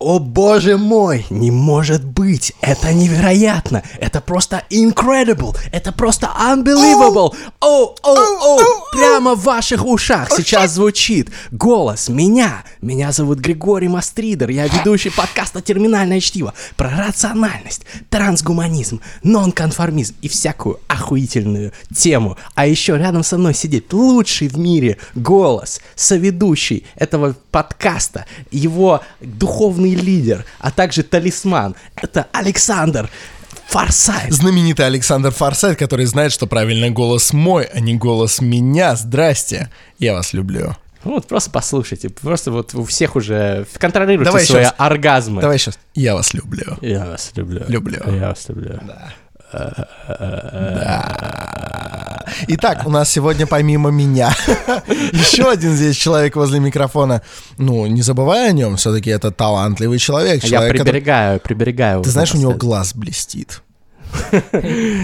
О боже мой, не может быть, это невероятно, это просто incredible, это просто unbelievable. О, о, о, прямо в ваших ушах сейчас звучит голос меня. Меня зовут Григорий Мастридер, я ведущий подкаста «Терминальное чтиво» про рациональность, трансгуманизм, нонконформизм и всякую охуительную тему. А еще рядом со мной сидит лучший в мире голос, соведущий этого подкаста, его духовный лидер, а также талисман. Это Александр Форсайт. Знаменитый Александр Форсайт, который знает, что правильно голос мой, а не голос меня. Здрасте, я вас люблю. Ну вот просто послушайте, просто вот у всех уже контролируйте Давай свои щас. оргазмы. Давай сейчас. Я вас люблю. Я вас люблю. Люблю. Я вас люблю. Итак, у нас сегодня помимо меня еще один здесь человек возле микрофона. Ну, не забывай о нем, все-таки это талантливый человек. Я человек, который- приберегаю, приберегаю. Ты знаешь, у него глаз блестит.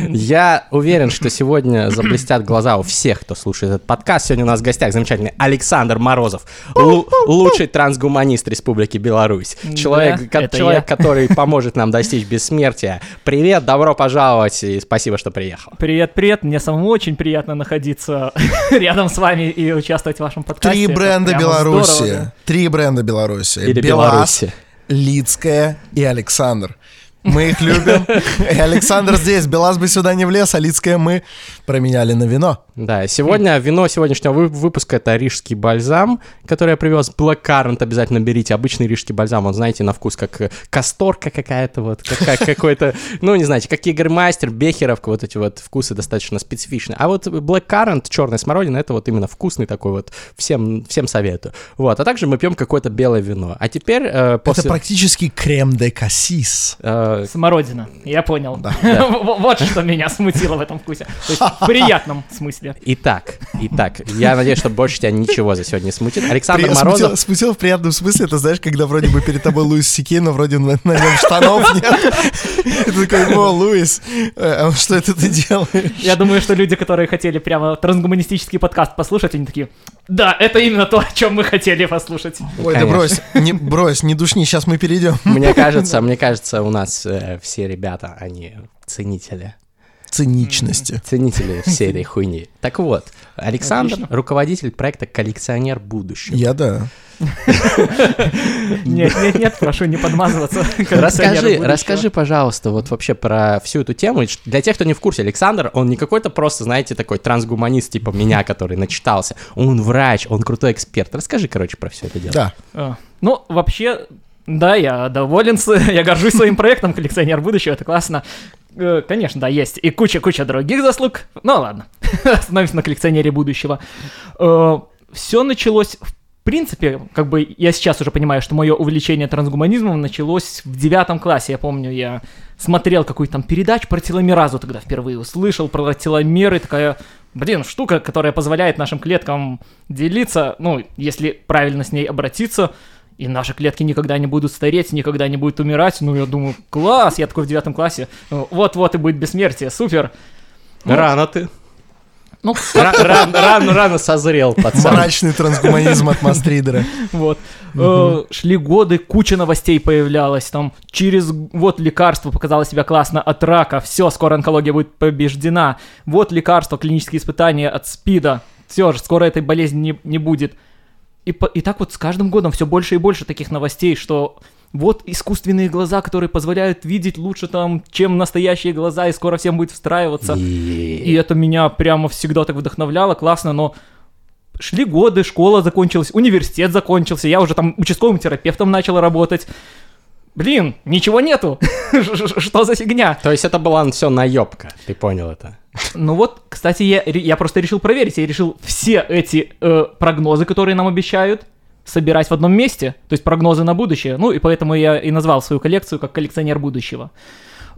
Я уверен, что сегодня заблестят глаза у всех, кто слушает этот подкаст. Сегодня у нас в гостях замечательный Александр Морозов, лу- лучший трансгуманист Республики Беларусь. Человек, ко- это человек я. который поможет нам достичь бессмертия. Привет, добро пожаловать и спасибо, что приехал. Привет, привет. Мне самому очень приятно находиться рядом с вами и участвовать в вашем подкасте. Три бренда Беларуси. здорово, да. Три бренда Беларуси. Или Беларуси. Лицкая и Александр. Мы их любим. И Александр здесь. Белаз бы сюда не влез, а Лицкая мы променяли на вино. Да, сегодня вино сегодняшнего вы- выпуска это рижский бальзам, который я привез. Black Currant обязательно берите. Обычный рижский бальзам, он, знаете, на вкус как э, касторка какая-то вот, как, как какой-то, ну, не знаете, как Игермастер, Бехеровка, вот эти вот вкусы достаточно специфичные. А вот Black Currant, черная смородина, это вот именно вкусный такой вот, всем, всем советую. Вот, а также мы пьем какое-то белое вино. А теперь э, после... Это практически крем де кассис. э, Смородина, я понял. Вот что меня смутило в этом вкусе. То есть в приятном смысле. Итак, итак, я надеюсь, что больше тебя ничего за сегодня не смутит. Александр При- Морозов, Смутил, смутил в приятном смысле, это знаешь, когда вроде бы перед тобой Луис Сикей, но вроде на, на нем штанов нет. И ты такой, о, Луис, э, а что это ты делаешь? Я думаю, что люди, которые хотели прямо трансгуманистический подкаст послушать, они такие, да, это именно то, о чем мы хотели послушать. Ой, да брось, не, брось, не душни, сейчас мы перейдем. Мне кажется, мне кажется, у нас э, все ребята, они ценители. Циничности. Ценители всей этой хуйни. Так вот, Александр, Отлично. руководитель проекта «Коллекционер будущего». Я да. Нет, нет, нет, прошу не подмазываться. Расскажи, расскажи, пожалуйста, вот вообще про всю эту тему. Для тех, кто не в курсе, Александр, он не какой-то просто, знаете, такой трансгуманист типа меня, который начитался. Он врач, он крутой эксперт. Расскажи, короче, про все это дело. Да. А, Ну, вообще, да, я доволен, я горжусь своим проектом «Коллекционер будущего», это классно. Э, Конечно, да, есть и куча-куча других заслуг. Ну ладно, остановимся на коллекционере будущего. Все началось, в принципе, как бы я сейчас уже понимаю, что мое увлечение трансгуманизмом началось в девятом классе. Я помню, я смотрел какую-то там передачу про теломеразу тогда впервые услышал, про теломеры, такая, блин, штука, которая позволяет нашим клеткам делиться, ну, если правильно с ней обратиться, и наши клетки никогда не будут стареть, никогда не будут умирать. Ну, я думаю, класс, я такой в девятом классе, ну, вот-вот и будет бессмертие, супер. Ну, Рано ты. Ну, Ра- ран- Рано, рано созрел, пацан. Мрачный трансгуманизм от Мастридера. Вот. Э, Шли годы, куча новостей появлялась. Там через вот лекарство показало себя классно от рака. Все, скоро онкология будет побеждена. Вот лекарство, клинические испытания от СПИДа. Все же, скоро этой болезни не, не будет. И, по- и так вот с каждым годом все больше и больше таких новостей, что вот искусственные глаза, которые позволяют видеть лучше там, чем настоящие глаза, и скоро всем будет встраиваться. И это меня прямо всегда так вдохновляло, классно, но шли годы, школа закончилась, университет закончился, я уже там участковым терапевтом начал работать. Блин, ничего нету. Что за фигня? То есть это была все наебка, ты понял это? Ну вот, кстати, я, я просто решил проверить. Я решил все эти э, прогнозы, которые нам обещают, собирать в одном месте. То есть прогнозы на будущее. Ну и поэтому я и назвал свою коллекцию как коллекционер будущего.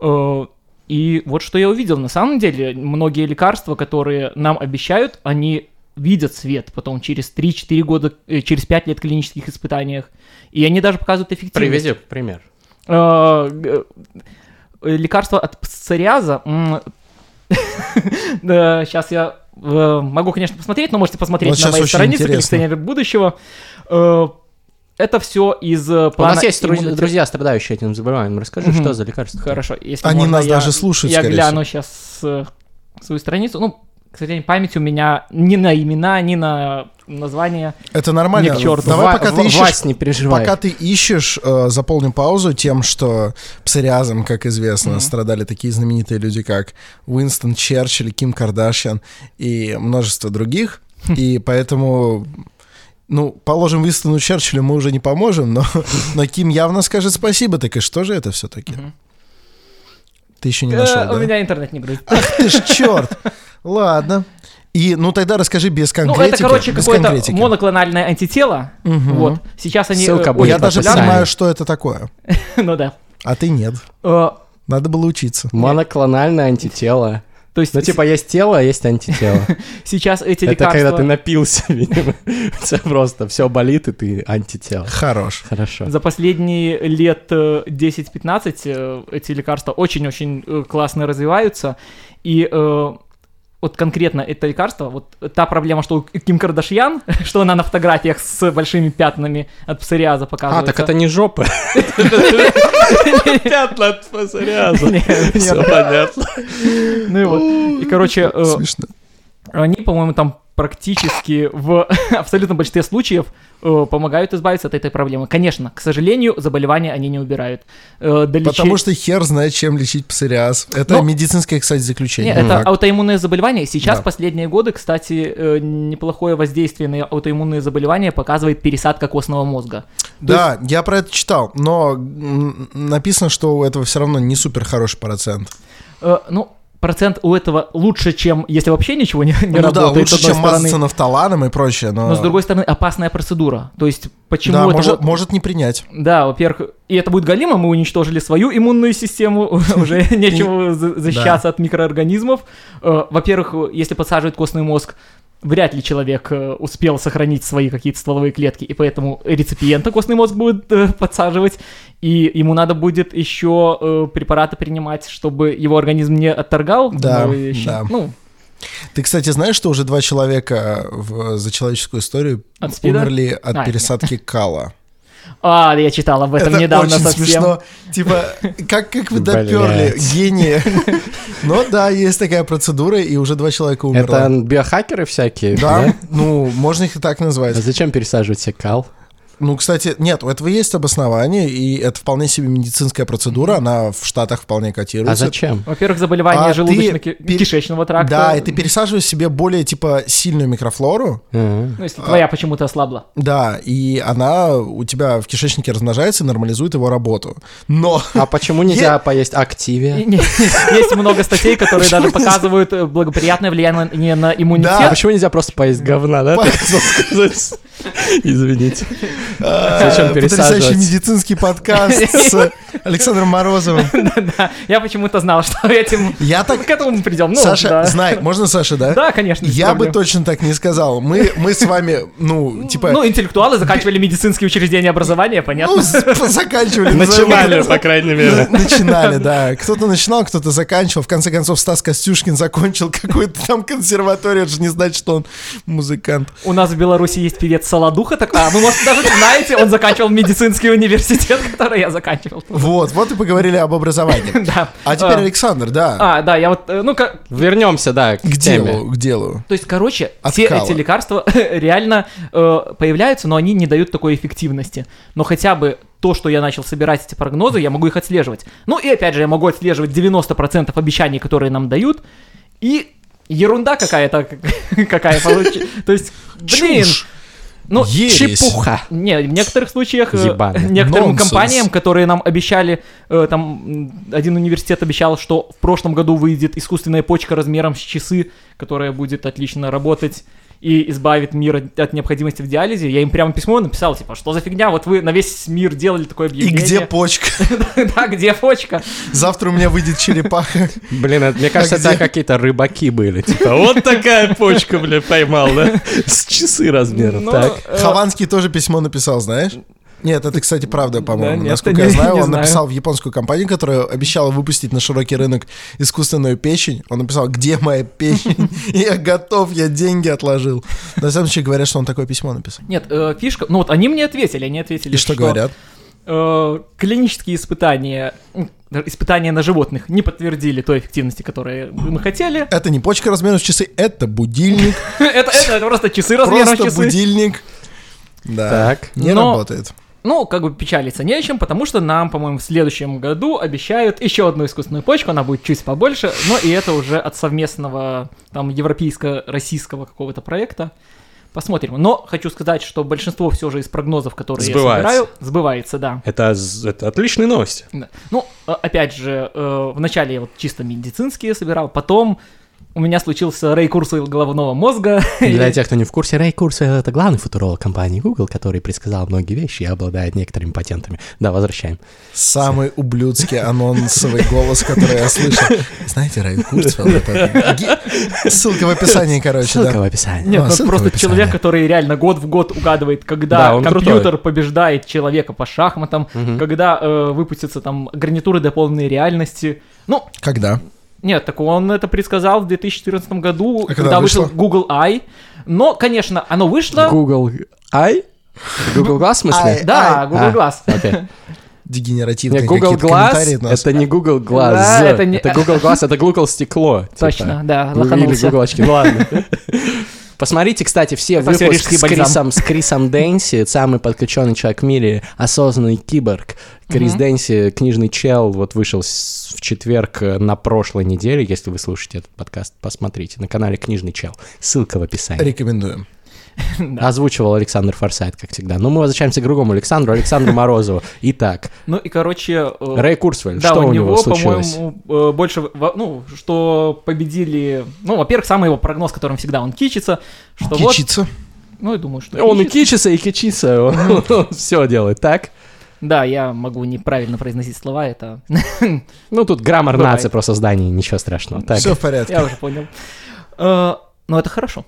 Э, и вот что я увидел. На самом деле, многие лекарства, которые нам обещают, они видят свет потом через 3-4 года, э, через 5 лет клинических испытаниях. И они даже показывают эффективность. Привези пример. Э, э, лекарство от псориаза. Сейчас я э, могу, конечно, посмотреть, но можете посмотреть Вот на моей странице коллекционер будущего. Э, это все из э, У плана... нас есть друз- иммунотерапии. друзья, страдающие этим заболеванием. Расскажи, Мгм. что за лекарство? Хорошо, если Они можно, нас я- даже слушают, Я гляну сейчас свою страницу. Ну, к сожалению, память у меня ни на имена, ни на название. Это нормально. Ни к черту. Давай, Ва- пока ты ищешь, Вась, не переживай. Пока ты ищешь, э, заполним паузу тем, что псориазом, как известно, Мгм. страдали такие знаменитые люди, как Уинстон Черчилль, Ким Кардашьян и множество других. И поэтому, ну, положим, Уинстону Черчиллю мы уже не поможем, но, но Ким явно скажет спасибо. Так и что же это все-таки? Мгм. Ты еще не Э, нашел, У да? меня интернет не грузит. Ах ты ж черт! Ладно. И, ну, тогда расскажи без Ну, конкретики. это, короче, без какое-то конкретики. моноклональное антитело. Мгм. Вот. Сейчас они... Ссылка э, будет очень Я даже понимаю, что это такое. Ну да. А ты нет. Э, Надо было учиться. Моноклональное антитело. То есть Ну, типа, есть тело, а есть антитело. сейчас эти Это лекарства... когда ты напился, видимо. Тебя просто все болит, и ты антитело. Хорош. Хорошо. За последние лет э, 10-15 э, эти лекарства очень-очень классно развиваются. И э, вот конкретно это лекарство, вот та проблема, что у Ким Кардашьян, что она на фотографиях с большими пятнами от псориаза А, показывается. так это не жопа. Пятна от псориаза. Нет, Все понятно. Ну и вот. И, короче, э, Смешно. Они, по-моему, там практически в абсолютно большинстве случаев э, помогают избавиться от этой проблемы. Конечно, к сожалению, заболевания они не убирают. Э, до Потому что хер знает, чем лечить псориаз. Это Ну, медицинское, кстати, заключение. Не, это Так. аутоиммунное заболевание. Сейчас, Да. последние годы, кстати, э, неплохое воздействие на аутоиммунные заболевания показывает пересадка костного мозга. Да, я про это читал, но написано, что у этого все равно не супер хороший процент. Э, ну, процент у этого лучше, чем если вообще ничего не, не ну да, работает, с лучше, чем стороны. мазаться нафталаном и прочее, но... Но с другой стороны, опасная процедура. То есть, почему да, это может, вот- может не принять. Да, во-первых, и это будет галимо, мы уничтожили свою иммунную систему, уже нечего за- защищаться от микроорганизмов. Э, Во-первых, если подсаживать костный мозг, вряд ли человек э, успел сохранить свои какие-то стволовые клетки, и поэтому реципиента костный мозг будет э, подсаживать, и ему надо будет еще э, препараты принимать, чтобы его организм не отторгал. Да, вещи. да. Ну, Ты, кстати, знаешь, что уже два человека в, за человеческую историю От СПИДа? умерли от А, пересадки кала? А, я читал об этом Это недавно очень совсем. смешно. Типа, как, как вы доперли, гении. Но да, есть такая процедура, и уже два человека умерло. Это биохакеры всякие, Да, да? ну, можно их и так А назвать. зачем пересаживать себе кал? Ну, кстати, нет, у этого есть обоснование, и это вполне себе медицинская процедура, она в Штатах вполне А котируется. зачем? Во-первых, заболевание А желудочно-кишечного тракта. Да, и ты пересаживаешь себе более, типа, сильную микрофлору, А. Ну, если твоя почему-то ослабла. да, и она у тебя в кишечнике размножается и нормализует его работу. Но... А почему нельзя поесть не- Есть много статей, которые даже показывают э, благоприятное влияние на А иммунитет. почему нельзя просто поесть говна, да? Извините. Зачем э, Потрясающий пересаживать? медицинский подкаст с Александром Морозовым. Да, я почему-то знал, что этим Я так... к этому мы придем. Ну, Саша, знай, можно Саша, да? Да, конечно. Я бы точно так не сказал. Мы, мы с вами, ну, типа... Ну, интеллектуалы заканчивали медицинские учреждения образования, ну, понятно. с- заканчивали. Начинали, по крайней мере. На- Начинали, да. Кто-то начинал, кто-то заканчивал. В конце концов, Стас Костюшкин закончил какую-то там консерваторию. Это же не значит, что он музыкант. У нас в Беларуси есть певец Солодуха, так, а вы, может, даже знаете, он заканчивал медицинский университет, который я заканчивал. Вот, вот и поговорили об образовании. Да. А теперь Александр, да. А, да, я вот, э, ну, как, Вернемся, да, к делу, к делу. То есть, короче, все эти лекарства реально э, появляются, но они не дают такой эффективности. Но хотя бы то, что я начал собирать эти прогнозы, я могу их отслеживать. Ну и опять же, я могу отслеживать 90% обещаний, которые нам дают, и ерунда какая-то, какая получится. То есть, блин, Чушь. Ну, Ересь. Чепуха. не, в некоторых случаях э, Ебаный. некоторым Нонсенс. компаниям, которые нам обещали, э, там один университет обещал, что в прошлом году выйдет искусственная почка размером с часы, которая будет отлично работать и избавит мир от- от необходимости в диализе. Я им прямо письмо написал, типа, что за фигня, вот вы на весь мир делали такое И объявление. где почка? Да, где почка? Завтра у меня выйдет черепаха. Блин, это- мне кажется, это какие-то рыбаки были. Типа, вот такая почка, бля, поймал, да? С часы размером. Ну, Так. э, Хованский тоже письмо написал, знаешь? Нет, это, кстати, правда, по-моему. Да, нет, Насколько не- я знаю, не он знаю. написал в японскую компанию, которая обещала выпустить на широкий рынок искусственную печень. Он написал, где моя печень? Я готов, я деньги отложил. На самом деле говорят, что он такое письмо написал. Нет, э, фишка... Ну вот они мне ответили, они ответили, И что говорят? э, клинические испытания, испытания на животных не подтвердили той эффективности, которую мы хотели. Это не почка размером с часы, это будильник. это, просто часы размером Просто часы. будильник. Да. Так. Не работает. Ну, как бы печалиться не о чем, потому что нам, по-моему, в следующем году обещают еще одну искусственную почку, она будет чуть побольше, но и это уже от совместного там европейско-российского какого-то проекта. Посмотрим. Но хочу сказать, что большинство все же из прогнозов, которые Сбывается. я собираю, сбывается, да. Это, это отличные новости. Да. Ну, э, опять же, э, вначале я вот чисто медицинские собирал, потом у меня случился Рэй Курсвелл головного мозга. Для тех, кто не в курсе, Рэй Курсвелл — это главный футуролог компании Google, который предсказал многие вещи и обладает некоторыми патентами. Да, возвращаем. Самый ублюдский анонсовый голос, который я слышал. Знаете, Рай Курцвелл, это... Ссылка в описании, короче, Ссылка в да. описании. Нет, ну в просто человек, который реально год в год угадывает, когда Да, он компьютер крутой. побеждает человека по шахматам, когда э, выпустятся там гарнитуры дополненной реальности. Ну, Когда? Нет, так он это предсказал в 2014 году, А когда, когда вышел вышло? Google I. Но, конечно, оно вышло. Google Ай? Google Glass, в смысле? Ай. Да, Google А, Glass. Окей. Дегенеративные Не, Google Glass это не Google Glass. Да, это не- Это Google Glass, это Google стекло. типа. Точно, да, Или лоханулся. Google очки. Ну ладно. Посмотрите, кстати, все Это выпуски с. Крисом, с Крисом Дэнси, самый подключенный человек в мире, осознанный киборг. Крис Мгм. Дэнси, книжный чел, вот вышел в четверг э, на прошлой неделе. Если вы слушаете этот подкаст, посмотрите на канале Книжный чел. Ссылка в описании. Рекомендуем. Озвучивал Александр Форсайт, как всегда. Но мы возвращаемся к другому Александру, Александру Морозову. Итак, Ну и, короче... э, Рэй Курсвель, Да, что у него него, случилось? по-моему, э, больше, ну, что победили, ну, во-первых, самый его прогноз, которым всегда он кичится, что вот, Кичиться. ну, я думаю, что Он и кичится. кичится, и кичится, он все делает, так? Да, я могу неправильно произносить слова, это Ну, тут граммар нации просто здание, ничего страшного. Все в порядке. я уже понял. Э, Но это хорошо.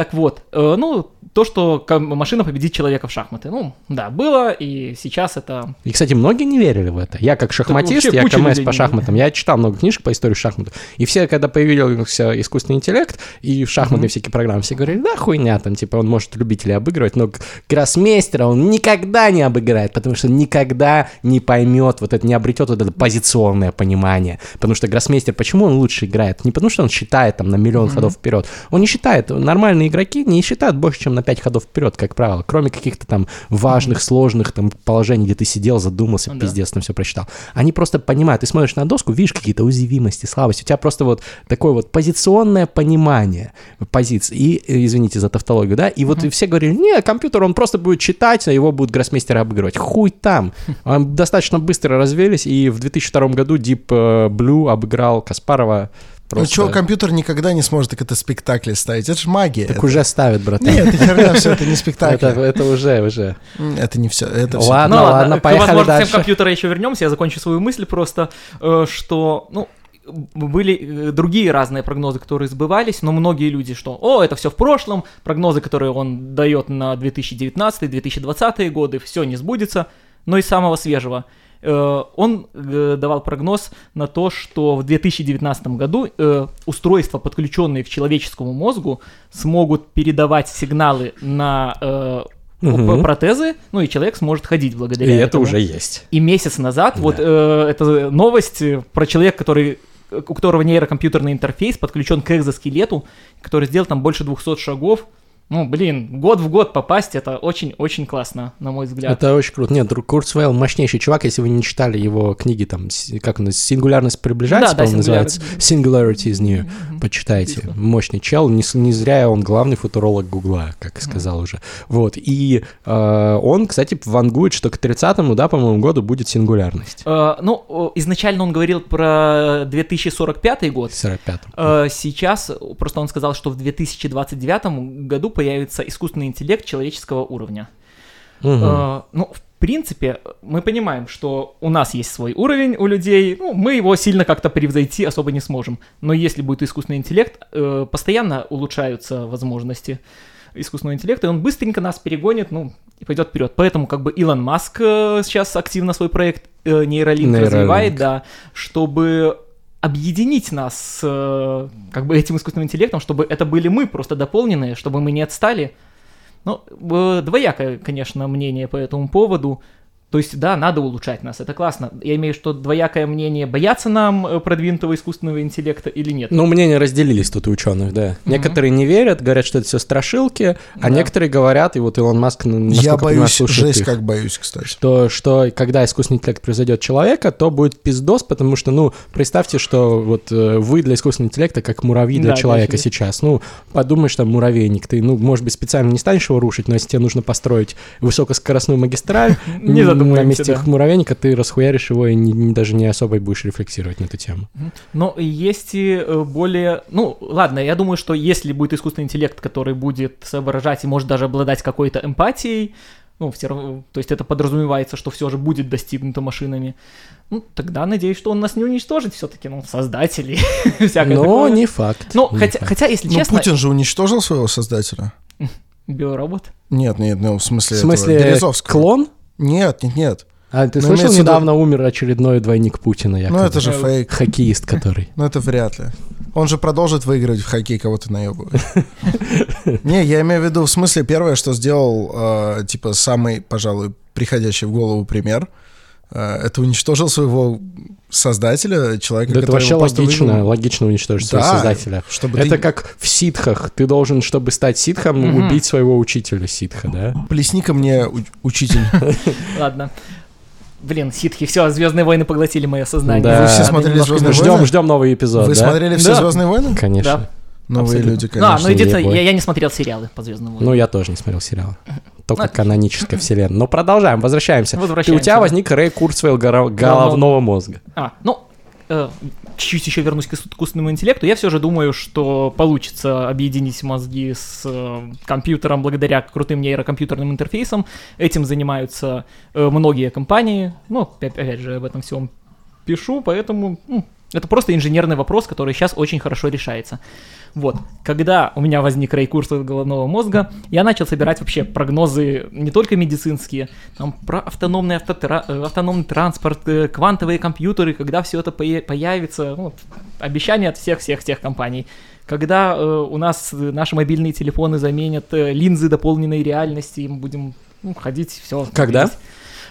Так вот, э, ну, то, что машина победит человека в шахматы, ну, да, было, и сейчас это... И, кстати, многие не верили в это. Я как шахматист, я КМС по шахматам, я читал много книжек по истории шахматов. И все, когда появился искусственный интеллект и шахматные всякие программы, все говорили, да, хуйня, там, типа, он может любителей обыгрывать, но гроссмейстера он никогда не обыграет, потому что никогда не поймет, вот это, не обретет вот это позиционное понимание. Потому что гроссмейстер, почему он лучше играет? Не потому что он считает там на миллион ходов вперед. Он не считает, нормальные игроки не считают больше, чем на 5 ходов вперед, как правило. Кроме каких-то там важных, сложных там положений, где ты сидел, задумался, Ну да. пиздец, там все прочитал. Они просто понимают, ты смотришь на доску, видишь какие-то уязвимости, слабости. У тебя просто вот такое вот позиционное понимание позиций. И, э, извините за тавтологию, да, и вот все говорили, не, компьютер, он просто будет читать, а его будут гроссмейстеры обыгрывать. Хуй там. Достаточно быстро развелись, и в 2002 году Deep э, Blue обыграл Каспарова Ну просто... что, компьютер никогда не сможет так это спектакли ставить? Это же магия. Так Это- уже ставит, братан. Нет, это херня, все, это не спектакль. Это, это уже, уже. Это не все. Это всё. Ладно, ну ладно, к поехали возможностям дальше. компьютера еще вернемся, я закончу свою мысль просто, э, что, ну, были э, другие разные прогнозы, которые сбывались, но многие люди, что, о, это все в прошлом, прогнозы, которые он дает на 2019-2020 годы, все не сбудется, но из самого свежего. Э, Он э, давал прогноз на то, что в 2019 году э, устройства, подключенные к человеческому мозгу, смогут передавать сигналы на Мгм. протезы, ну и человек сможет ходить И благодаря это этому. уже есть. И месяц назад, Да. вот э, эта новость про человека, который у которого нейрокомпьютерный интерфейс подключен к экзоскелету, который сделал там больше 200 шагов. Ну, блин, год в год попасть, это очень-очень классно, на мой взгляд. Это очень круто. Нет, Курцвейл мощнейший чувак, если вы не читали его книги, там, как он, сингулярность приближается, Да, да, по-моему, называется. Singularity is new. Почитайте. Написано. Мощный чел. Не, не зря он главный футуролог Гугла, как сказал уже. Вот. И э, он, кстати, вангует, что к 30-му, да, по-моему, году будет сингулярность. Э, ну, изначально он говорил про 2045 год. В 45-м. Э, Сейчас просто он сказал, что в 2029 году появится искусственный интеллект человеческого уровня. Мгм. Э, ну, в принципе, мы понимаем, что у нас есть свой уровень у людей, ну, мы его сильно как-то превзойти особо не сможем. Но если будет искусственный интеллект, э, постоянно улучшаются возможности. искусственного интеллекта, и он быстренько нас перегонит, ну, и пойдет вперед. Поэтому как бы Илон Маск э, сейчас активно свой проект э, нейролинк Neuralink. развивает, да, чтобы объединить нас с э, как бы этим искусственным интеллектом, чтобы это были мы, просто дополненные, чтобы мы не отстали. Ну, э, двоякое, конечно, мнение по этому поводу. То есть, да, надо улучшать нас, это классно. Я имею в виду, что двоякое мнение, бояться нам э, продвинутого искусственного интеллекта или нет. Ну, мнения разделились тут у ученых, да. Некоторые не верят, говорят, что это все страшилки, а Да. некоторые говорят, и вот Илон Маск, Я боюсь, жесть их, как боюсь, кстати. что, что когда искусственный интеллект произойдет человека, то будет пиздос, потому что, ну, представьте, что вот э, вы для искусственного интеллекта как муравьи для Да, человека конечно. сейчас. Ну, подумаешь, там, муравейник, ты, ну, может быть, специально не станешь его рушить, но если тебе нужно построить высокоскоростную магистраль, Не м, на месте да. муравейника ты расхуяришь его и не- не- даже не особо будешь рефлексировать на эту тему. Но есть и э, более... Ну, ладно, я думаю, что если будет искусственный интеллект, который будет соображать и может даже обладать какой-то эмпатией, ну, все равно, то есть это подразумевается, что все же будет достигнуто машинами, ну, тогда надеюсь, что он нас не уничтожит все-таки, ну, создатели, всякое Но такое. не факт. Ну, не хотя, факт. хотя, если Ну, честно, Путин же уничтожил своего создателя. биоробот. Нет, нет, ну, в смысле, В этого, смысле, Березовского. клон? Нет, нет, нет. А ты Ну, слышал, в виду- недавно умер очередной двойник Путина, якобы? Ну, это же фейк. Хоккеист который. Ну, это вряд ли. Он же продолжит выигрывать в хоккей, кого-то наебывает. Не, я имею в виду, в смысле, первое, что сделал, э, типа, самый, пожалуй, приходящий в голову пример, это уничтожил своего создателя, человека, Да это который вообще его просто логично, выиграл. логично уничтожить своего Да, создателя. чтобы Это ты- как в ситхах. Ты должен, чтобы стать ситхом, Мгм. убить своего учителя ситха, да? Плесни-ка мне, у- учитель. Ладно. Блин, ситхи, все, Звездные войны поглотили мое сознание. Да. Вы все смотрели «Звездные Ждем, войны»? ждем новый эпизод, Вы да? смотрели все Да. Звездные войны? Конечно. Да. Новые Абсолютно. люди, А, конечно. ну единственное, я, я не смотрел сериалы по Звездным войнам. Ну, я тоже не смотрел сериал. Только Ну, каноническая вселенная. Но продолжаем, возвращаемся. И у Возвращаемся, тебя да. возник Рэй Курцвейл головного мозга. А, ну, э, чуть-чуть еще вернусь к искусственному интеллекту. Я все же думаю, что получится объединить мозги с э, компьютером благодаря крутым нейрокомпьютерным интерфейсам. Этим занимаются э, многие компании. Ну, опять, же, об этом всем пишу, поэтому м, это просто инженерный вопрос, который сейчас очень хорошо решается. Вот, когда у меня возник рейкурс головного мозга, я начал собирать вообще прогнозы не только медицинские, там про автономный, автотра- э, автономный транспорт, э, квантовые компьютеры, когда все это появится, ну, обещания от всех-всех-всех компаний. Когда э, у нас э, наши мобильные телефоны заменят э, линзы дополненной реальности, и мы будем ну, ходить, все. Когда?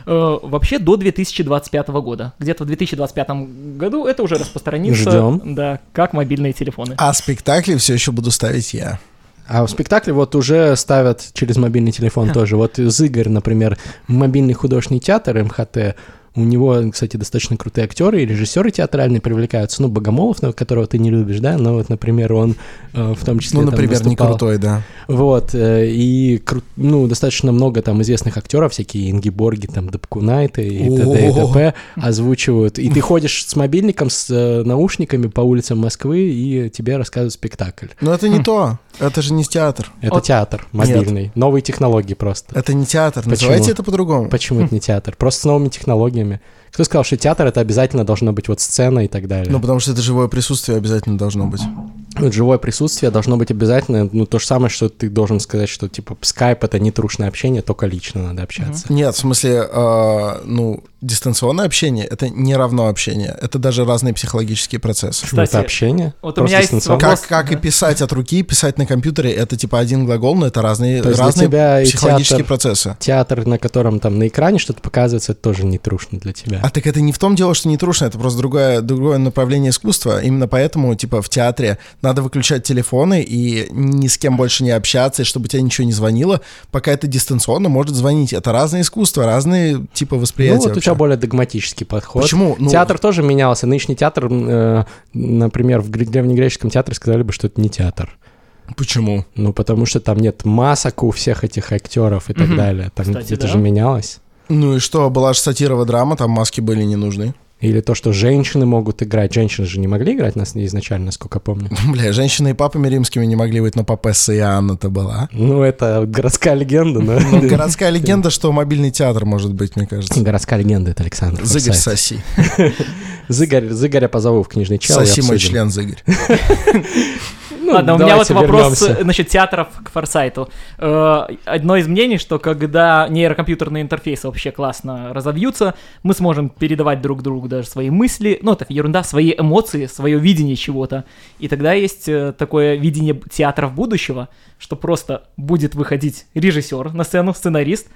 Вообще до 2025 года. Где-то в 2025 году это уже распространится. Ждем. Да, как мобильные телефоны. А спектакли все еще буду ставить я. А в спектакле вот уже ставят через мобильный телефон тоже. Вот из Игорь, например, мобильный художественный театр МХТ, у него, кстати, достаточно крутые актеры и режиссеры театральные привлекаются. Ну, Богомолов, ну, которого ты не любишь, да, но вот, например, он э, в том числе Ну, там например, не выступал. крутой, да. Вот, э, и, кру- ну, достаточно много там известных актеров, всякие Ингиборги, там, Дапкунайты и т.д. и т.п. озвучивают. И ты ходишь с мобильником, с э, наушниками по улицам Москвы, и тебе рассказывают спектакль. Но это не то. Это же не театр. Это театр мобильный. Новые технологии просто. Это не театр. Почему? Называйте это по-другому. Почему это не театр? Просто с новыми технологиями. Кто сказал, что театр это обязательно должно быть вот сцена и так далее? Ну, потому что это живое присутствие обязательно должно быть. Вот живое присутствие должно быть обязательно, ну, то же самое, что ты должен сказать, что, типа, скайп — это не трушное общение, только лично надо общаться. Нет, в смысле, э, ну, дистанционное общение — это не равно общение. Это даже разные психологические процессы. Почему это Кстати, общение? вот у меня есть вопрос. Как, как и да. писать от руки, писать на компьютере — это типа один глагол, но это разные, То есть для разные тебя и психологические театр- процессы. Театр, на котором там на экране что-то показывается, это тоже не трушно для тебя. А так это не в том дело, что не трушно, это просто другое, другое направление искусства. Именно поэтому, типа, в театре надо выключать телефоны и ни с кем больше не общаться, и чтобы тебе ничего не звонило, пока это дистанционно может звонить. Это разные искусства, разные типа ну, восприятия. вот тебя более догматический подход. Почему? Ну, Театр тоже менялся. Нынешний театр, э, например, в гре- древнегреческом театре сказали бы, что это не театр. Почему? Ну, потому что там нет масок у всех этих актеров и так далее. Там Кстати, это да. же менялось. Ну и что, была же сатирова драма, там маски были не нужны. Или то, что женщины могут играть. Женщины же не могли играть нас изначально, насколько помню. Бля, женщины и папами римскими не могли быть, но папесса и Анна-то была. Ну, это городская легенда, но... Ну, городская легенда, что мобильный театр может быть, мне кажется. Городская легенда, это Александр. Зыгорь соси. Зыгорь, Зыгоря позову в книжный чел. Соси мой член, Зыгорь. Ну, Ладно, у меня вот вопрос вернемся. насчет театров к Форсайту. Э, Одно из мнений, что когда нейрокомпьютерные интерфейсы вообще классно разовьются, мы сможем передавать друг другу даже свои мысли, ну это ерунда, свои эмоции, свое видение чего-то. И тогда есть э, такое видение театров будущего, что просто будет выходить режиссер на сцену, сценарист,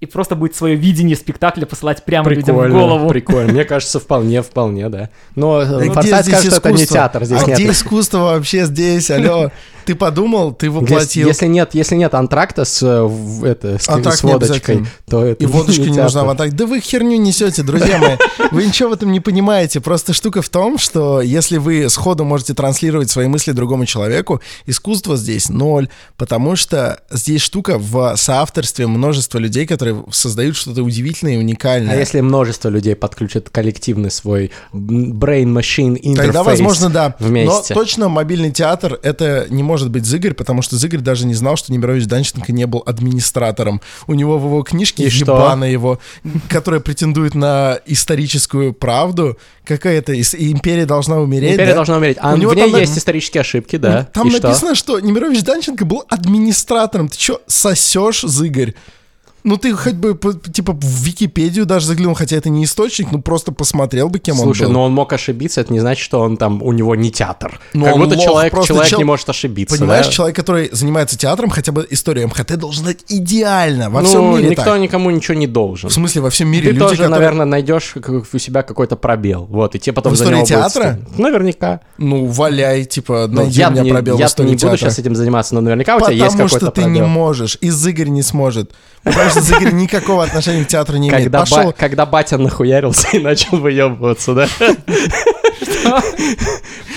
и просто будет свое видение спектакля посылать прямо людям в Прикольно, голову. прикольно. Мне кажется, вполне, вполне, да. Но э, где Форсайт здесь скажет, что это не искусство? театр, здесь а нет. где искусство вообще здесь? Алло, ты подумал, ты Если, воплотил. если нет, если нет антракта с, э, в- это, с, Антракт с не водочкой, то это И водочка не театр. нужна вот так. Да вы херню несете, друзья мои. Вы ничего в этом не понимаете. Просто штука в том, что если вы сходу можете транслировать свои мысли другому человеку, искусство здесь ноль, потому что здесь штука в соавторстве множества людей, которые создают что-то удивительное и уникальное. А если множество людей подключат коллективный свой brain machine interface Тогда, возможно, да. вместе. Но точно мобильный театр это не может быть Зыгорь, потому что Зыгорь даже не знал, что Немирович Данченко не был администратором. У него в его книжке что? ебана его, которая претендует на историческую правду. Какая-то империя должна умереть. Империя да? должна умереть. А У в него ней там есть исторические ошибки, да. Там И что? написано, что? Немирович Данченко был администратором. Ты что, сосешь, Зыгорь? Ну, ты хоть бы, типа, в Википедию даже заглянул, хотя это не источник, ну, просто посмотрел бы, кем Слушай, он был. но он мог ошибиться, это не значит, что он там, у него не театр. Ну, как будто лох, человек, человек чел- не может ошибиться. Понимаешь, да? человек, который занимается театром, хотя бы историю МХТ должен знать идеально. Во ну, всем мире никто так. никому ничего не должен. В смысле, во всем мире Ты люди, тоже, которые... наверное, найдешь у себя какой-то пробел. Вот, и тебе потом В за истории него будет театра? стыдно. Наверняка. Ну, валяй, типа, Ну, найди я у меня пробел в я истории не буду театра. сейчас этим заниматься, но наверняка у тебя Потому есть какой-то что ты пробел. не можешь, и Зыгорь не сможет. Потому что Зыгорь никакого отношения к театру не имеет. Когда, Пошел... ба- когда батя нахуярился и начал выебываться, да?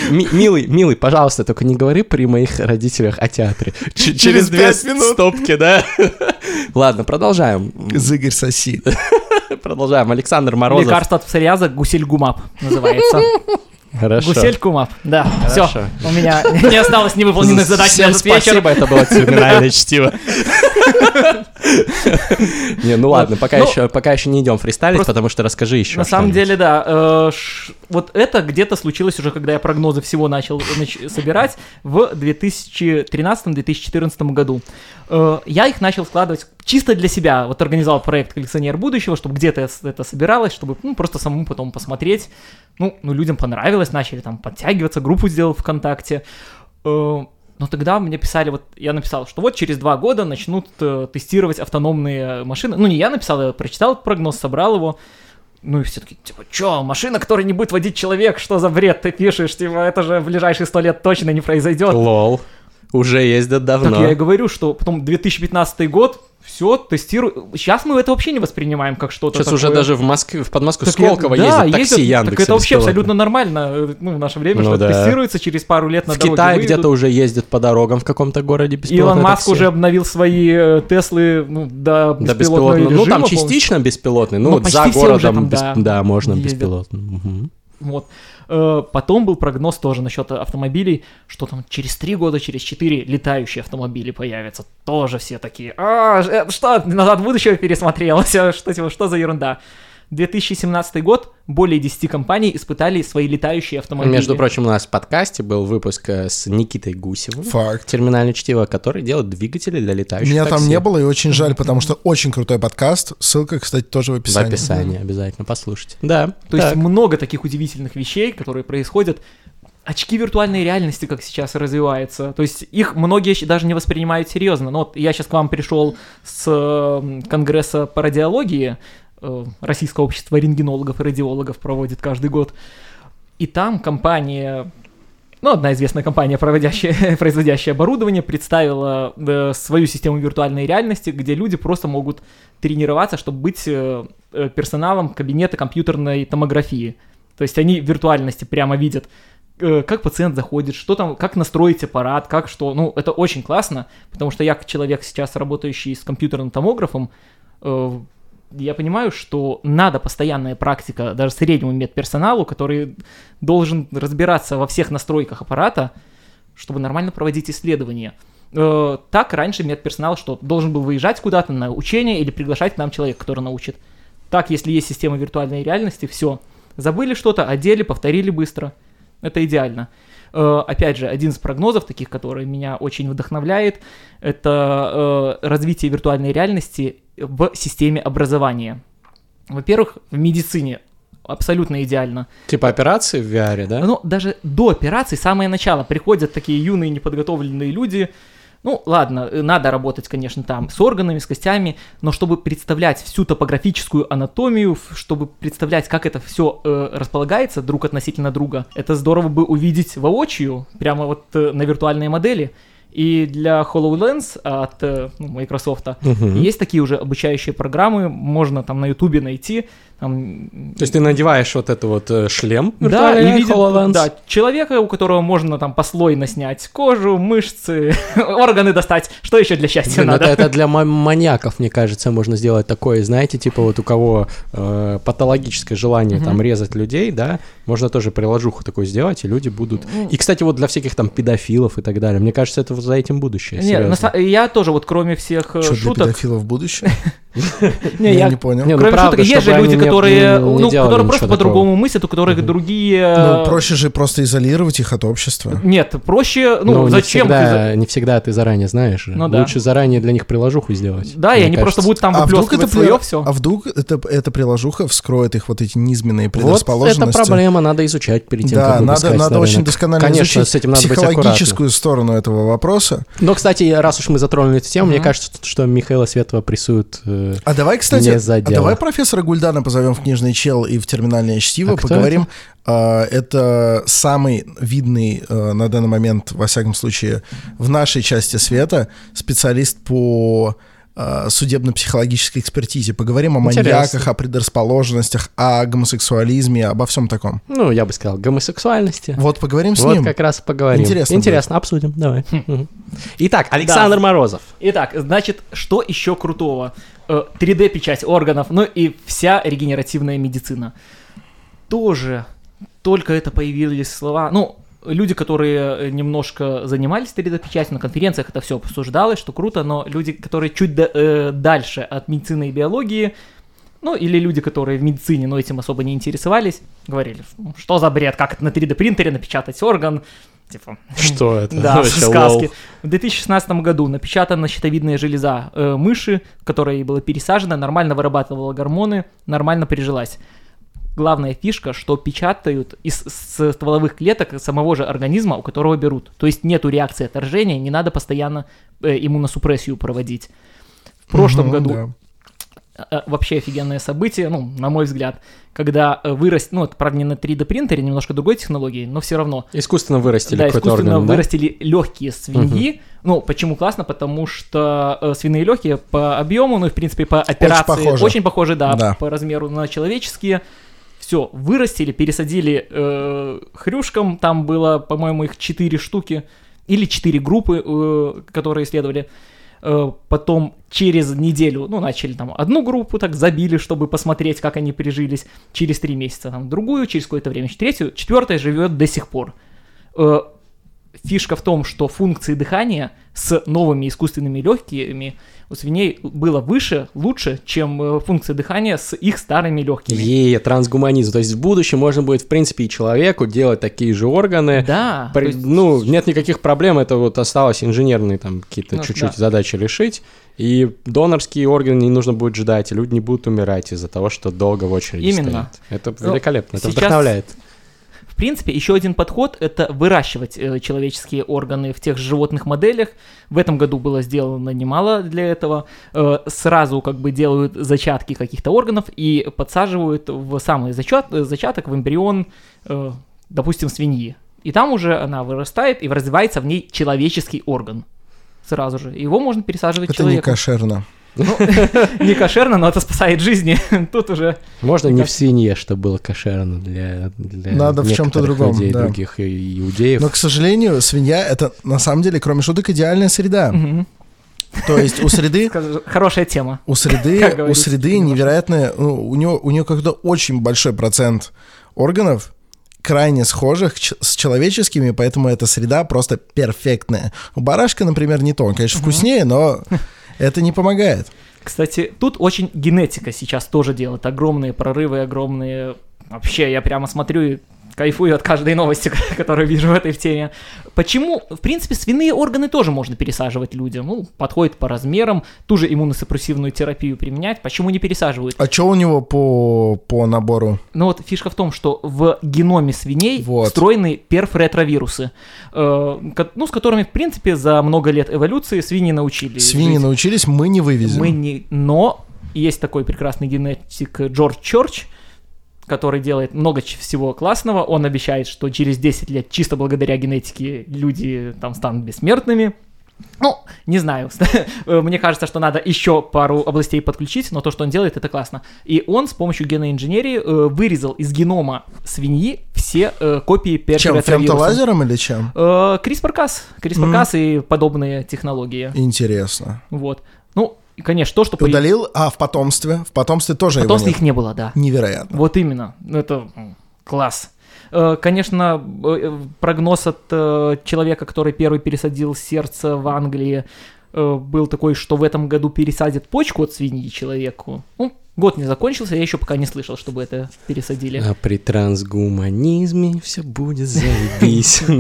Ми- Милый, милый, пожалуйста, только не говори при моих родителях о театре. Через две стопки, да? Ладно, продолжаем. Зыгорь соси. Продолжаем. Александр Морозов. Лекарство от псориаза гусельгумаб называется. Хорошо. Гусель-кумаб, да, все. У меня не осталось невыполненных задач на этот вечер. спасибо, это было терминальное чтиво. Не, ну ладно, пока Ну, еще пока еще не идем фристайлить, потому что расскажи еще. На самом деле, да. э, вот это где-то случилось уже, когда я прогнозы всего начал нач- собирать в 2013-2014 году. Э, я их начал складывать чисто для себя. Вот организовал проект «Коллекционер будущего», чтобы где-то это собиралось, чтобы ну, просто самому потом посмотреть. Ну, ну, людям понравилось, начали там подтягиваться, группу сделал ВКонтакте. Э, но тогда мне писали, вот я написал, что вот через два года начнут э, тестировать автономные машины. Ну, не я написал, я прочитал прогноз, собрал его. Ну и все таки типа, чё, машина, которая не будет водить человек, что за бред ты пишешь? Типа, это же в ближайшие сто лет точно не произойдет. Лол. Уже ездят Так давно. я и говорю, что потом 2015 год, все, тестирую. Сейчас мы это вообще не воспринимаем как что-то Сейчас уже такое. даже в Москве, в Подмосковье Так Сколково да, ездят такси ездят, Яндекс. Так это вообще абсолютно нормально э, ну, в наше время, Ну что да. тестируется, через пару лет на В дороге Китае выйдут. где-то уже ездят по дорогам в каком-то городе беспилотное Илон Маск такси. уже обновил свои э, Теслы ну, до Да, беспилотного беспилотно. Ну, режима там частично беспилотный, ну, Ну, вот за уже городом, там, бес- да, да, можно ездят. беспилотно. Мгм. Вот. Э, Потом был прогноз тоже насчет автомобилей, что там через три года, через четыре летающие автомобили появятся. Тоже все такие, а, э, что, назад пересмотрелось, а что, типа, что за ерунда? 2017 год, более 10 компаний испытали свои летающие автомобили. Между прочим, у нас в подкасте был выпуск э, с Никитой Гусевым. Факт. Терминальное чтиво, который делает двигатели для летающих Меня там такси. не было, и очень жаль, потому что очень крутой подкаст. Ссылка, кстати, тоже в В описании. описании обязательно послушайте. Да, То есть так. много таких удивительных вещей, которые происходят. Очки виртуальной реальности, как сейчас развиваются. То есть их многие даже не воспринимают серьезно. Но вот я сейчас к вам пришел с э, конгресса по радиологии. Э, Российское общество рентгенологов и радиологов проводит каждый год. И там компания, ну, одна известная компания, проводящая, производящая оборудование, представила э, свою систему виртуальной реальности, где люди просто могут тренироваться, чтобы быть э, э, персоналом кабинета компьютерной томографии. То есть они в виртуальности прямо видят, э, как пациент заходит, что там, как настроить аппарат, как что. Ну, это очень классно, потому что я, как человек сейчас работающий с компьютерным томографом, э, я понимаю, что надо постоянная практика даже среднему медперсоналу, который должен разбираться во всех настройках аппарата, чтобы нормально проводить исследования. Э, Так раньше медперсонал что, должен был выезжать куда-то на учение или приглашать к нам человека, который научит. Так, если есть система виртуальной реальности, все. Забыли что-то, одели, повторили быстро. Это идеально. Э, опять же, один из прогнозов таких, который меня очень вдохновляет, это э, развитие виртуальной реальности в системе образования. Во-первых, в медицине абсолютно идеально. Типа операции в VR, да? Но даже до операции, самое начало, приходят такие юные неподготовленные люди, ну, ладно, надо работать, конечно, там с органами, с костями, но чтобы представлять всю топографическую анатомию, чтобы представлять, как это все располагается друг относительно друга, это здорово бы увидеть воочию, прямо вот э, на виртуальной модели. И для HoloLens от э, ну, Microsoft Мгм. есть такие уже обучающие программы, можно там на Ютубе найти. Там, То есть ты надеваешь вот это вот э, шлем да, и видит, HoloLens. да, человека, у которого можно там послойно снять кожу, мышцы, органы достать. Что еще для счастья Блин, надо? это, это для ма- маньяков, мне кажется, можно сделать такое, знаете, типа вот у кого э, патологическое желание там резать людей, да, можно тоже приложуху такую сделать, и люди будут... Ну. И, кстати, вот для всяких там педофилов и так далее, мне кажется, это вот за этим будущее, Не, на я тоже вот кроме всех э, Что, для шуток... педофилов в будущем? Не, Я не понял. Ну Кроме шуток, есть же люди, которые, ну, просто по-другому мыслят, у которых другие... Ну, э, проще же просто изолировать их от общества. Нет, проще, ну, Ну, зачем? не всегда ты заранее знаешь. Лучше заранее для них приложуху сделать. Да, и они просто будут там А вдруг это выплескивать свое все. А вдруг это, эта приложуха вскроет их вот эти низменные Вот это предрасположенности? проблема, надо изучать перед тем, Да, как надо, надо на очень досконально Конечно, изучить с этим надо психологическую сторону этого вопроса. Но, кстати, раз уж мы затронули эту тему, мне кажется, что Михаила Светова прессуют... А давай, кстати, Не а давай профессора Гульдана позовем в книжный чел и в терминальное чтиво, А поговорим. А, Это самый видный э, на данный момент, во всяком случае, в нашей части света специалист по судебно-психологической экспертизе. Поговорим о Интересно. маньяках, о предрасположенностях, о гомосексуализме, обо всем таком. Ну, я бы сказал, гомосексуальности. Вот поговорим с вот ним. как раз поговорим. Интересно Интересно, обсудим, давай. Хм. Итак, Александр Морозов. Итак, значит, что еще крутого? Э, 3D-печать органов, ну и вся регенеративная медицина. Тоже, только это появились слова, ну, люди, которые э, немножко занимались 3D-печатью на конференциях, это все обсуждалось, что круто, но люди, которые чуть да- э, дальше от медицины и биологии, ну, или люди, которые в медицине, но этим особо не интересовались, говорили, «Ну, что за бред, как это на 3D-принтере напечатать орган, типа, Что это? да, Вообще, сказки. лол. В 2016 году напечатана щитовидная железа э, мыши, которая ей была пересажена, нормально вырабатывала гормоны, нормально прижилась. Главная фишка, что печатают из стволовых клеток самого же организма, у которого берут. То есть нету реакции отторжения, не надо постоянно э, иммуносупрессию проводить. В прошлом Мгм, году да. э, вообще офигенное событие, ну, на мой взгляд, когда э, вырастет, ну, это, правда, не на 3D принтере, немножко другой технологии, но все равно Искусственно вырастили да, искусственно орган, да? вырастили легкие свиньи. Ну, почему классно? Потому что э, свиные легкие по объему, ну и в принципе по операции похожи. очень похожи, да, Да. по размеру на человеческие. Все, вырастили, пересадили э, хрюшкам, там было, по-моему, их 4 штуки, или 4 группы, э, которые исследовали. Э, потом через неделю, ну, начали там одну группу так забили, чтобы посмотреть, как они прижились. Через три месяца там другую, через какое-то время третью, четвертая живет до сих пор. Э, фишка в том, что функции дыхания с новыми искусственными легкими у свиней было выше, лучше, чем э, функции дыхания с их старыми легкими. Е, трансгуманизм. То есть в будущем можно будет, в принципе, и человеку делать такие же органы. Да, При- есть- ну, нет никаких проблем, это вот осталось инженерные там какие-то Ну, чуть-чуть да. задачи решить. И донорские органы не нужно будет ждать, и люди не будут умирать из-за того, что долго в очереди Именно. стоят. Это Ну, великолепно, это сейчас- вдохновляет. В принципе, еще один подход – это выращивать э, человеческие органы в тех же животных моделях. В этом году было сделано немало для этого. Э, сразу как бы делают зачатки каких-то органов и подсаживают в самый зачат, э, зачаток, в эмбрион, э, допустим, свиньи. И там уже она вырастает и развивается в ней человеческий орган. Сразу же. Его можно пересаживать Это не человеку. Кошерно. Не кошерно, но это спасает жизни. Тут уже Можно не в свинье, чтобы было кошерно для, для Надо в некоторых другом, людей, да. других иудеев. Но, к сожалению, свинья — это, на самом деле, кроме шуток, идеальная среда. То есть у среды хорошая тема. У среды, у среды невероятная, ну, у нее, у нее как-то очень большой процент органов, крайне схожих ч- с человеческими, поэтому эта среда просто перфектная. У барашка, например, не то. Он, конечно, вкуснее, но это не помогает. Кстати, тут очень генетика сейчас тоже делает огромные прорывы, огромные... Вообще, я прямо смотрю и кайфую от каждой новости, которую вижу в этой теме. Почему, в принципе, свиные органы тоже можно пересаживать людям. Ну, подходит по размерам, ту же иммуносупрессивную терапию применять. Почему не пересаживают? А что у него по, по набору? Ну вот фишка в том, что в геноме свиней Вот. встроены перф-ретровирусы, э, ну, с которыми, в принципе, за много лет эволюции свиньи научились Свиньи жить. научились, мы не вывезем. Мы не... Но есть такой прекрасный генетик Джордж Чорч, который делает много всего классного. Он обещает, что через 10 лет чисто благодаря генетике люди там станут бессмертными. Ну, не знаю. Мне кажется, что надо еще пару областей подключить, но то, что он делает, это классно. И он с помощью генной инженерии э, вырезал из генома свиньи все э, копии Чем, перфоретровируса. фемтолазером или чем? Э, CRISPR-Cas. CRISPR-Cas и подобные технологии. Интересно. Вот. Ну, и, конечно, то, что... Ты удалил, а в потомстве? В потомстве тоже Потомства его их нет. не было, да. Невероятно. Вот именно. Ну, Это класс. Э, Конечно, э, прогноз от э, человека, который первый пересадил сердце в Англии, э, был такой, что в этом году пересадят почку от свиньи человеку. Ну, год не закончился, я еще пока не слышал, чтобы это пересадили. А при трансгуманизме все будет заебись.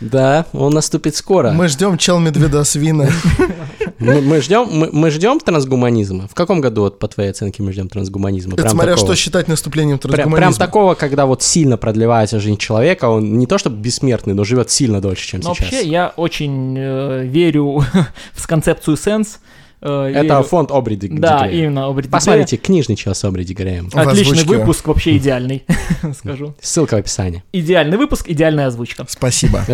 Да, он наступит скоро. Мы ждем чел медведа свина. Мы, ждем, мы, ждем трансгуманизма. В каком году, вот, по твоей оценке, мы ждем трансгуманизма? Это Прям смотря такого. что считать наступлением трансгуманизма. прям такого, когда вот сильно продлевается жизнь человека, он не то чтобы бессмертный, но живет сильно дольше, чем сейчас. вообще я очень э, верю в концепцию сенс. Э, Это верю- фонд Обри Ди- Да, именно Обри Дигрея. Посмотрите, книжный час с Обри Дигреем. В Отличный выпуск, вообще идеальный, скажу. Ссылка в описании. Идеальный выпуск, идеальная озвучка. Спасибо.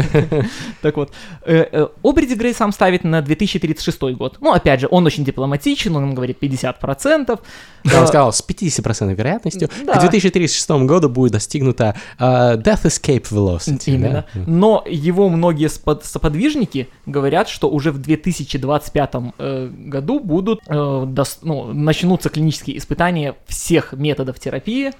Так вот, э, э, Обри Грей сам ставит на 2036 год. Ну, опять же, он очень дипломатичен, он говорит 50%. Я Э, вам сказал, с 50% вероятностью Да. к 2036 году будет достигнута Death Escape Velocity. Именно. да? Но его многие соподвижники говорят, что уже в 2025 э, году будут э, дос- ну, начнутся клинические испытания всех методов терапии.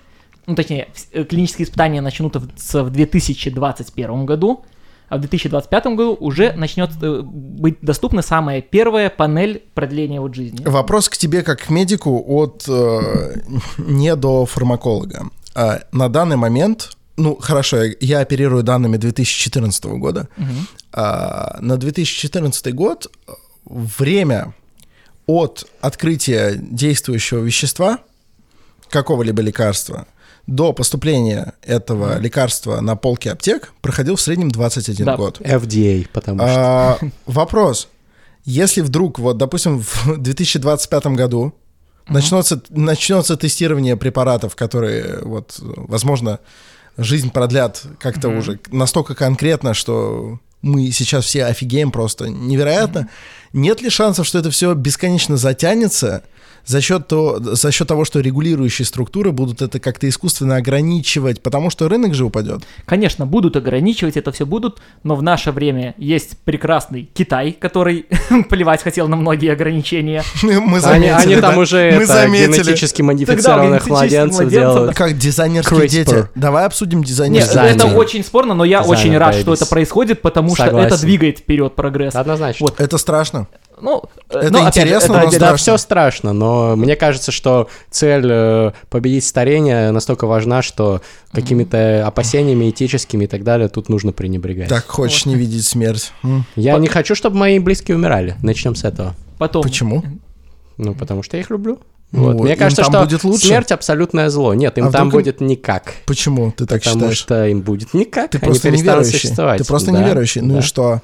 Ну, точнее, э, клинические испытания начнутся в 2021 году, а в 2025 году уже начнет э, быть доступна самая первая панель продления вот жизни. Вопрос к тебе как к медику от э, не до фармаколога. А, на данный момент, ну хорошо, я, я оперирую данными 2014 года. Мгм. А, на 2014 год время от открытия действующего вещества, какого-либо лекарства, до поступления этого лекарства на полки аптек проходил в среднем 21 Да. год. FDA, потому что... А, вопрос. Если вдруг, вот, допустим, в 2025 году начнется, начнется тестирование препаратов, которые, вот, возможно, жизнь продлят как-то уже настолько конкретно, что мы сейчас все офигеем просто невероятно. Нет ли шансов, что это все бесконечно затянется за счет, то, за счет того, что регулирующие структуры будут это как-то искусственно ограничивать, потому что рынок же упадет? Конечно, будут ограничивать, это все будут, но в наше время есть прекрасный Китай, который плевать хотел на многие ограничения. Мы Они, заметили, они там да? уже Мы это, заметили. генетически модифицированных генетических младенцев младенцев, делают. Как дизайнерские CRISPR. дети. Давай обсудим Нет, дизайнерские Дизайнер. это очень спорно, но я Дизайнер очень рад, что это происходит, потому что это двигает вперед прогресс. Однозначно. Вот. Это страшно. Ну, э, Это опять же, интересно, это но страшно. все страшно, но мне кажется, что цель э, победить старение настолько важна, что какими-то опасениями этическими и так далее тут нужно пренебрегать. Так хочешь не видеть смерть. Я По- не хочу, чтобы мои близкие умирали. Начнем с этого. Потом. Почему? Ну, потому что я их люблю. Ну, Вот. Мне им кажется, там что будет лучше? смерть абсолютное зло. Нет, им А там вдруг им- будет никак. Почему ты так Потому считаешь? что им будет никак. Ты Они просто неверующий. существовать. Ты просто Да, неверующий. Ну да. и что?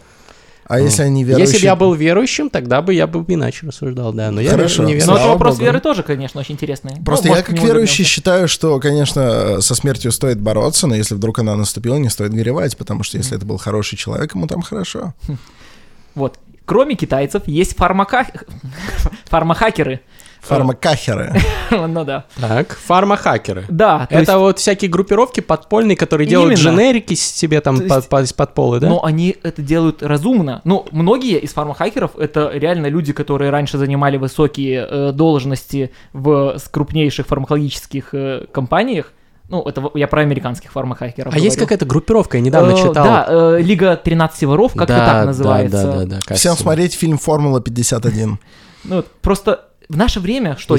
А если они верующие? Если бы я был верующим, тогда бы я бы иначе рассуждал, да. Но я Хорошо. не Но верующий. это Слава вопрос богу. веры тоже, конечно, очень интересный. Просто Ну, я как верующий вернемся. считаю, что, конечно, со смертью стоит бороться, но если вдруг она наступила, не стоит горевать, потому что если это был хороший человек, ему там хорошо. Вот. Кроме китайцев, есть фармака... фармахакеры. Фармакахеры. Ну да. Так, фармахакеры. Да, то Это есть- вот всякие группировки подпольные, которые делают дженерики себе там под, есть- пола, да? Но они это делают разумно. Ну, многие из фармахакеров это реально люди, которые раньше занимали высокие э, должности в крупнейших фармакологических э, компаниях. Ну, это я про американских фармахакеров. а есть говорю. какая-то группировка, я недавно Э, читал. Да, э, Лига 13 воров, как-то Да, так да, называется. Да, да, да, Всем кажется. смотреть фильм «Формула-51». Ну, вот просто в наше время, что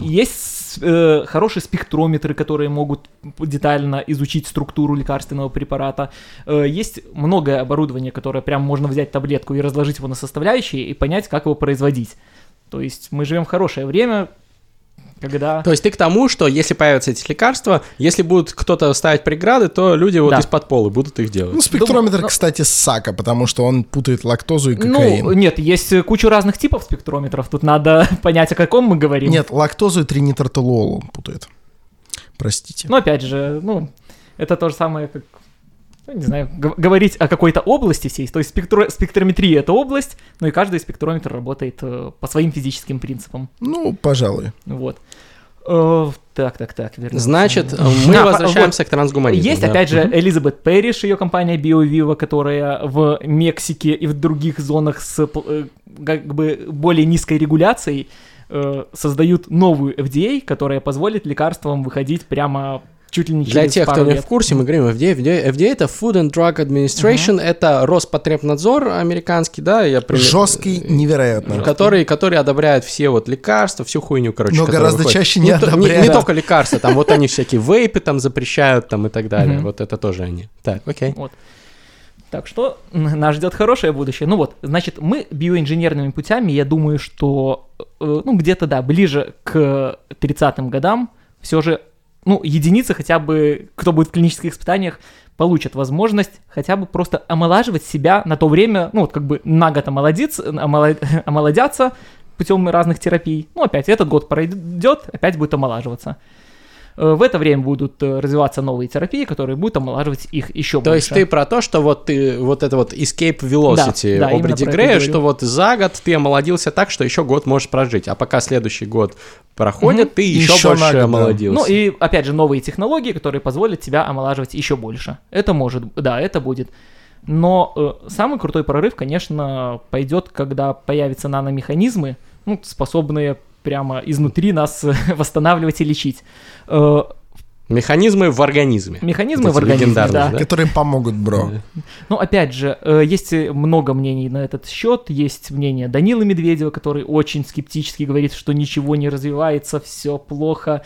И есть э, хорошие спектрометры, которые могут детально изучить структуру лекарственного препарата. Э, есть многое оборудование, которое прям можно взять таблетку и разложить его на составляющие и понять, как его производить. То есть мы живем в хорошее время, когда... То есть ты к тому, что если появятся эти лекарства, если будут кто-то ставить преграды, то люди вот Да. из-под пола будут их делать. Ну, спектрометр, Думаю, ну- кстати, сака, потому что он путает лактозу и кокаин. Ну, нет, есть э, куча разных типов спектрометров. Тут надо понять, о каком мы говорим. Нет, лактозу и тринитротолуол он путает. Простите. Но опять же, ну, это то же самое, как, ну, не знаю, говорить о какой-то области всей. То есть спектро- спектрометрия — это область, но и каждый спектрометр работает э, по своим физическим принципам. Ну, пожалуй. Вот. Э, так, так, так, вернемся. Значит, мы А, возвращаемся к трансгуманизму. Есть, да. опять же. Элизабет Перриш, ее компания BioViva, которая в Мексике и в других зонах с э, как бы более низкой регуляцией э, создают новую FDA, которая позволит лекарствам выходить прямо чуть ли не Для тех, кто пару не лет. в курсе, мы говорим FDA. FDA, FDA это Food and Drug Administration, это Роспотребнадзор американский, да, я пример- Жесткий, невероятно. который, который одобряет все вот лекарства, всю хуйню, короче. Но гораздо выходит. чаще не не, одобряет. не только лекарства, там вот они всякие вейпы там запрещают там и так далее. Вот это тоже они. Так, окей. Вот. Так что нас ждет хорошее будущее. Ну вот, значит, мы биоинженерными путями, я думаю, что, э, ну, где-то, да, ближе к 30-м годам все же, ну, единицы хотя бы, кто будет в клинических испытаниях, получат возможность хотя бы просто омолаживать себя на то время, ну, вот как бы на год омолодиться, омоло- омолодятся путем разных терапий. Ну, опять, этот год пройдет, опять будет омолаживаться. Э, В это время будут э, развиваться новые терапии, которые будут омолаживать их еще То больше. есть ты про то, что вот ты вот это вот escape velocity Да, да, Обри именно про это Грея, что вот за год ты омолодился так, что еще год можешь прожить, а пока следующий год проходит, ты еще, Еще больше да. омолодился. Ну и опять же новые технологии, которые позволят тебя омолаживать еще больше. Это может, да, это будет. Но э, самый крутой прорыв, конечно, пойдет, когда появятся наномеханизмы, ну, способные прямо изнутри нас восстанавливать и лечить. Э, Механизмы в организме. Механизмы Вот в организме, легендарные, да. Которые помогут, бро. Ну, опять же, э, есть э, много мнений на этот счет. Есть мнение Данила Медведева, который очень скептически говорит, что ничего не развивается, все плохо.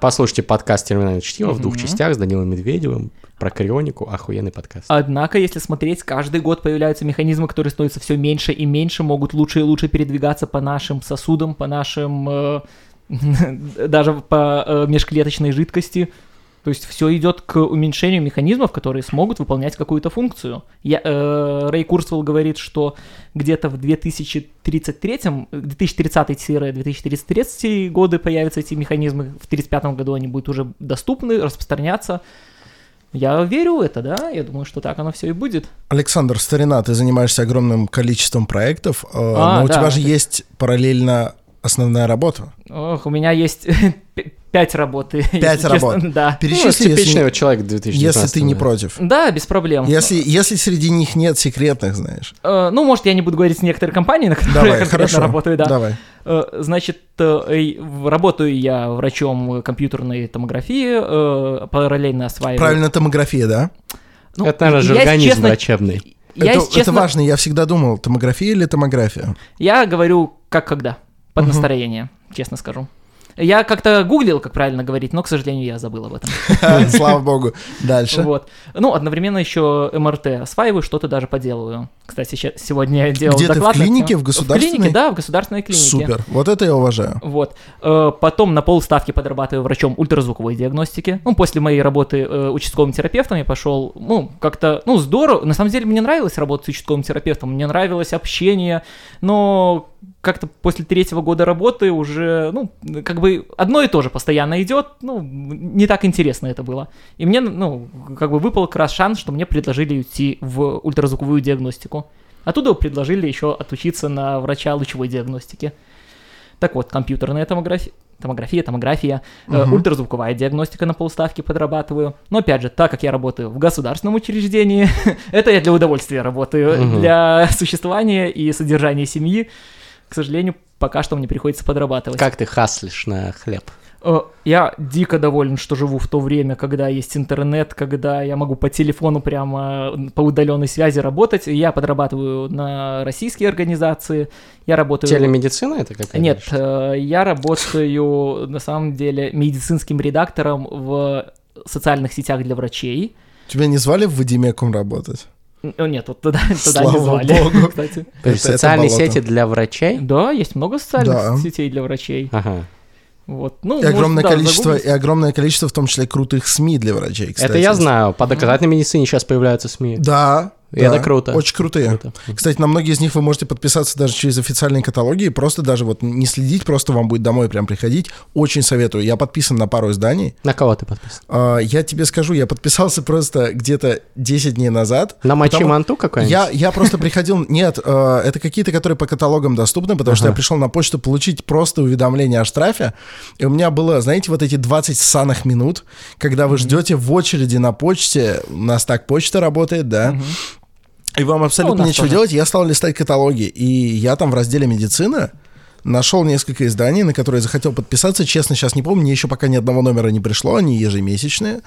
Послушайте подкаст «Терминальное чтиво» в двух частях с Данилом Медведевым про крионику. Охуенный подкаст. Однако, если смотреть, каждый год появляются механизмы, которые становятся все меньше и меньше, могут лучше и лучше передвигаться по нашим сосудам, по нашим... э, даже по э, межклеточной жидкости. То есть все идет к уменьшению механизмов, которые смогут выполнять какую-то функцию. Я, э, Рэй Курсвелл говорит, что где-то в 2033, 2030-2033 годы появятся эти механизмы, в 2035 году они будут уже доступны, распространяться. Я верю в это, да, я думаю, что так оно все и будет. Александр, старина, ты занимаешься огромным количеством проектов, э, А, но у да, тебя же это- есть параллельно основная работа. Ох, у меня есть пять работ. Пять честно, работ. Да. Ну, Перечисли, типичный если, человек 2019 если ты не против. Да, без проблем. Если, если среди них нет секретных, знаешь. Э, ну, может, я не буду говорить с некоторой компанией, на которой я Давай, конкретно хорошо. работаю, да. Давай. Э, Значит, э, работаю я врачом компьютерной томографии, э, параллельно осваиваю... Правильно, томография, да? Ну, Это, наверное, я, если жаргонизм честно, врачебный. Я, это, честно, это важно, я всегда думал, томография или томография. я говорю как когда, под Мгм. настроение, честно скажу. Я как-то гуглил, как правильно говорить, но, к сожалению, я забыл об этом. Слава богу. Дальше. Вот. Ну, одновременно еще МРТ осваиваю, что-то даже поделываю. Кстати, сегодня я делал Где ты, в клинике, в государственной? клинике, да, в государственной клинике. Супер. Вот это я уважаю. Вот. Э, Потом на полставки подрабатываю врачом ультразвуковой диагностики. Ну, после моей работы э, участковым терапевтом я пошел, ну, как-то, ну, здорово. На самом деле мне нравилось работать с участковым терапевтом, мне нравилось общение, но как-то после третьего года работы уже, ну, как бы одно и то же постоянно идет, ну, не так интересно это было. И мне, ну, как бы выпал как раз шанс, что мне предложили уйти в ультразвуковую диагностику. Оттуда предложили еще отучиться на врача лучевой диагностики. Так вот, компьютерная томография, томография, томография, э, Мгм. ультразвуковая диагностика на полставки подрабатываю. Но опять же, так как я работаю в государственном учреждении, это я для удовольствия работаю, Мгм. для существования и содержания семьи, к сожалению, пока что мне приходится подрабатывать. Как ты хаслишь на хлеб? Э, Я дико доволен, что живу в то время, когда есть интернет, когда я могу по телефону прямо э, по удаленной связи работать. Я подрабатываю на российские организации. Я работаю... Телемедицина это какая-то? Нет, э, я работаю на самом деле медицинским редактором в социальных сетях для врачей. Тебя не звали в Вадимекум работать? Э, Нет, вот туда, туда Слава не звали, богу. кстати. То есть Это- это социальные болото. сети для врачей? Да, есть много социальных Да. сетей для врачей. Ага. Вот. Ну, И огромное может, да, количество, загуглить. и огромное количество, в том числе крутых СМИ для врачей. Кстати. Это я знаю. По доказательной медицине сейчас появляются СМИ. Да. И да, это круто. Очень крутые. Круто. Кстати, на многие из них вы можете подписаться даже через официальные каталоги, и просто даже вот не следить, просто вам будет домой прям приходить. Очень советую. Я подписан на пару изданий. На кого ты подписан? А, Я тебе скажу, я подписался просто где-то 10 дней назад. На Мачи потому- Манту какой-нибудь? Я, я просто приходил... Нет, э, это какие-то, которые по каталогам доступны, потому что я пришел на почту получить просто уведомление о штрафе, и у меня было, знаете, вот эти 20 ссаных минут, когда вы ждете в очереди на почте, у нас так почта работает, да, и вам абсолютно Ну, нечего тоже. делать, я стал листать каталоги, и я там в разделе «Медицина» нашел несколько изданий, на которые захотел подписаться. Честно, сейчас не помню, мне еще пока ни одного номера не пришло, они ежемесячные.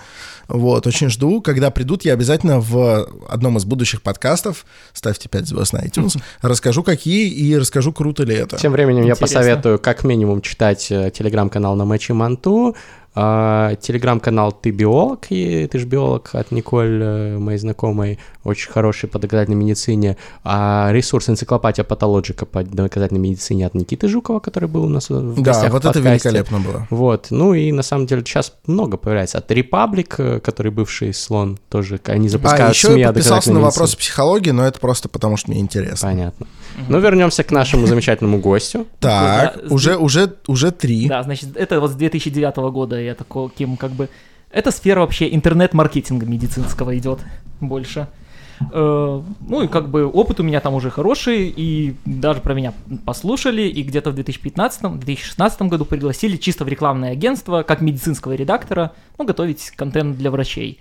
Вот, очень жду. Когда придут, я обязательно в одном из будущих подкастов, ставьте 5 звезд на iTunes, расскажу, какие, и расскажу, круто ли это. Тем временем я Интересно. посоветую как минимум читать э, телеграм-канал на Мачи Манту, телеграм-канал «Ты биолог», и ты же биолог от Николь, э, моей знакомой, очень хороший по доказательной медицине, а ресурс энциклопадия патологика по доказательной медицине от Никиты Жукова, который был у нас в Да, гостях в вот это подкасте. великолепно было. Вот, ну и на самом деле сейчас много появляется. От Republic, э, который бывший слон, тоже они запускают А, еще СМИ я подписался на вопросы психологии, но это просто потому, что мне интересно. Понятно. Ну, вернемся к нашему замечательному гостю. Так, уже, уже, уже три. Да, значит, это вот с 2009 года я таким как бы... Это сфера вообще интернет-маркетинга медицинского идет больше. Э, Ну и как бы опыт у меня там уже хороший, и даже про меня послушали, и где-то в 2015-2016 году пригласили чисто в рекламное агентство, как медицинского редактора, ну, готовить контент для врачей.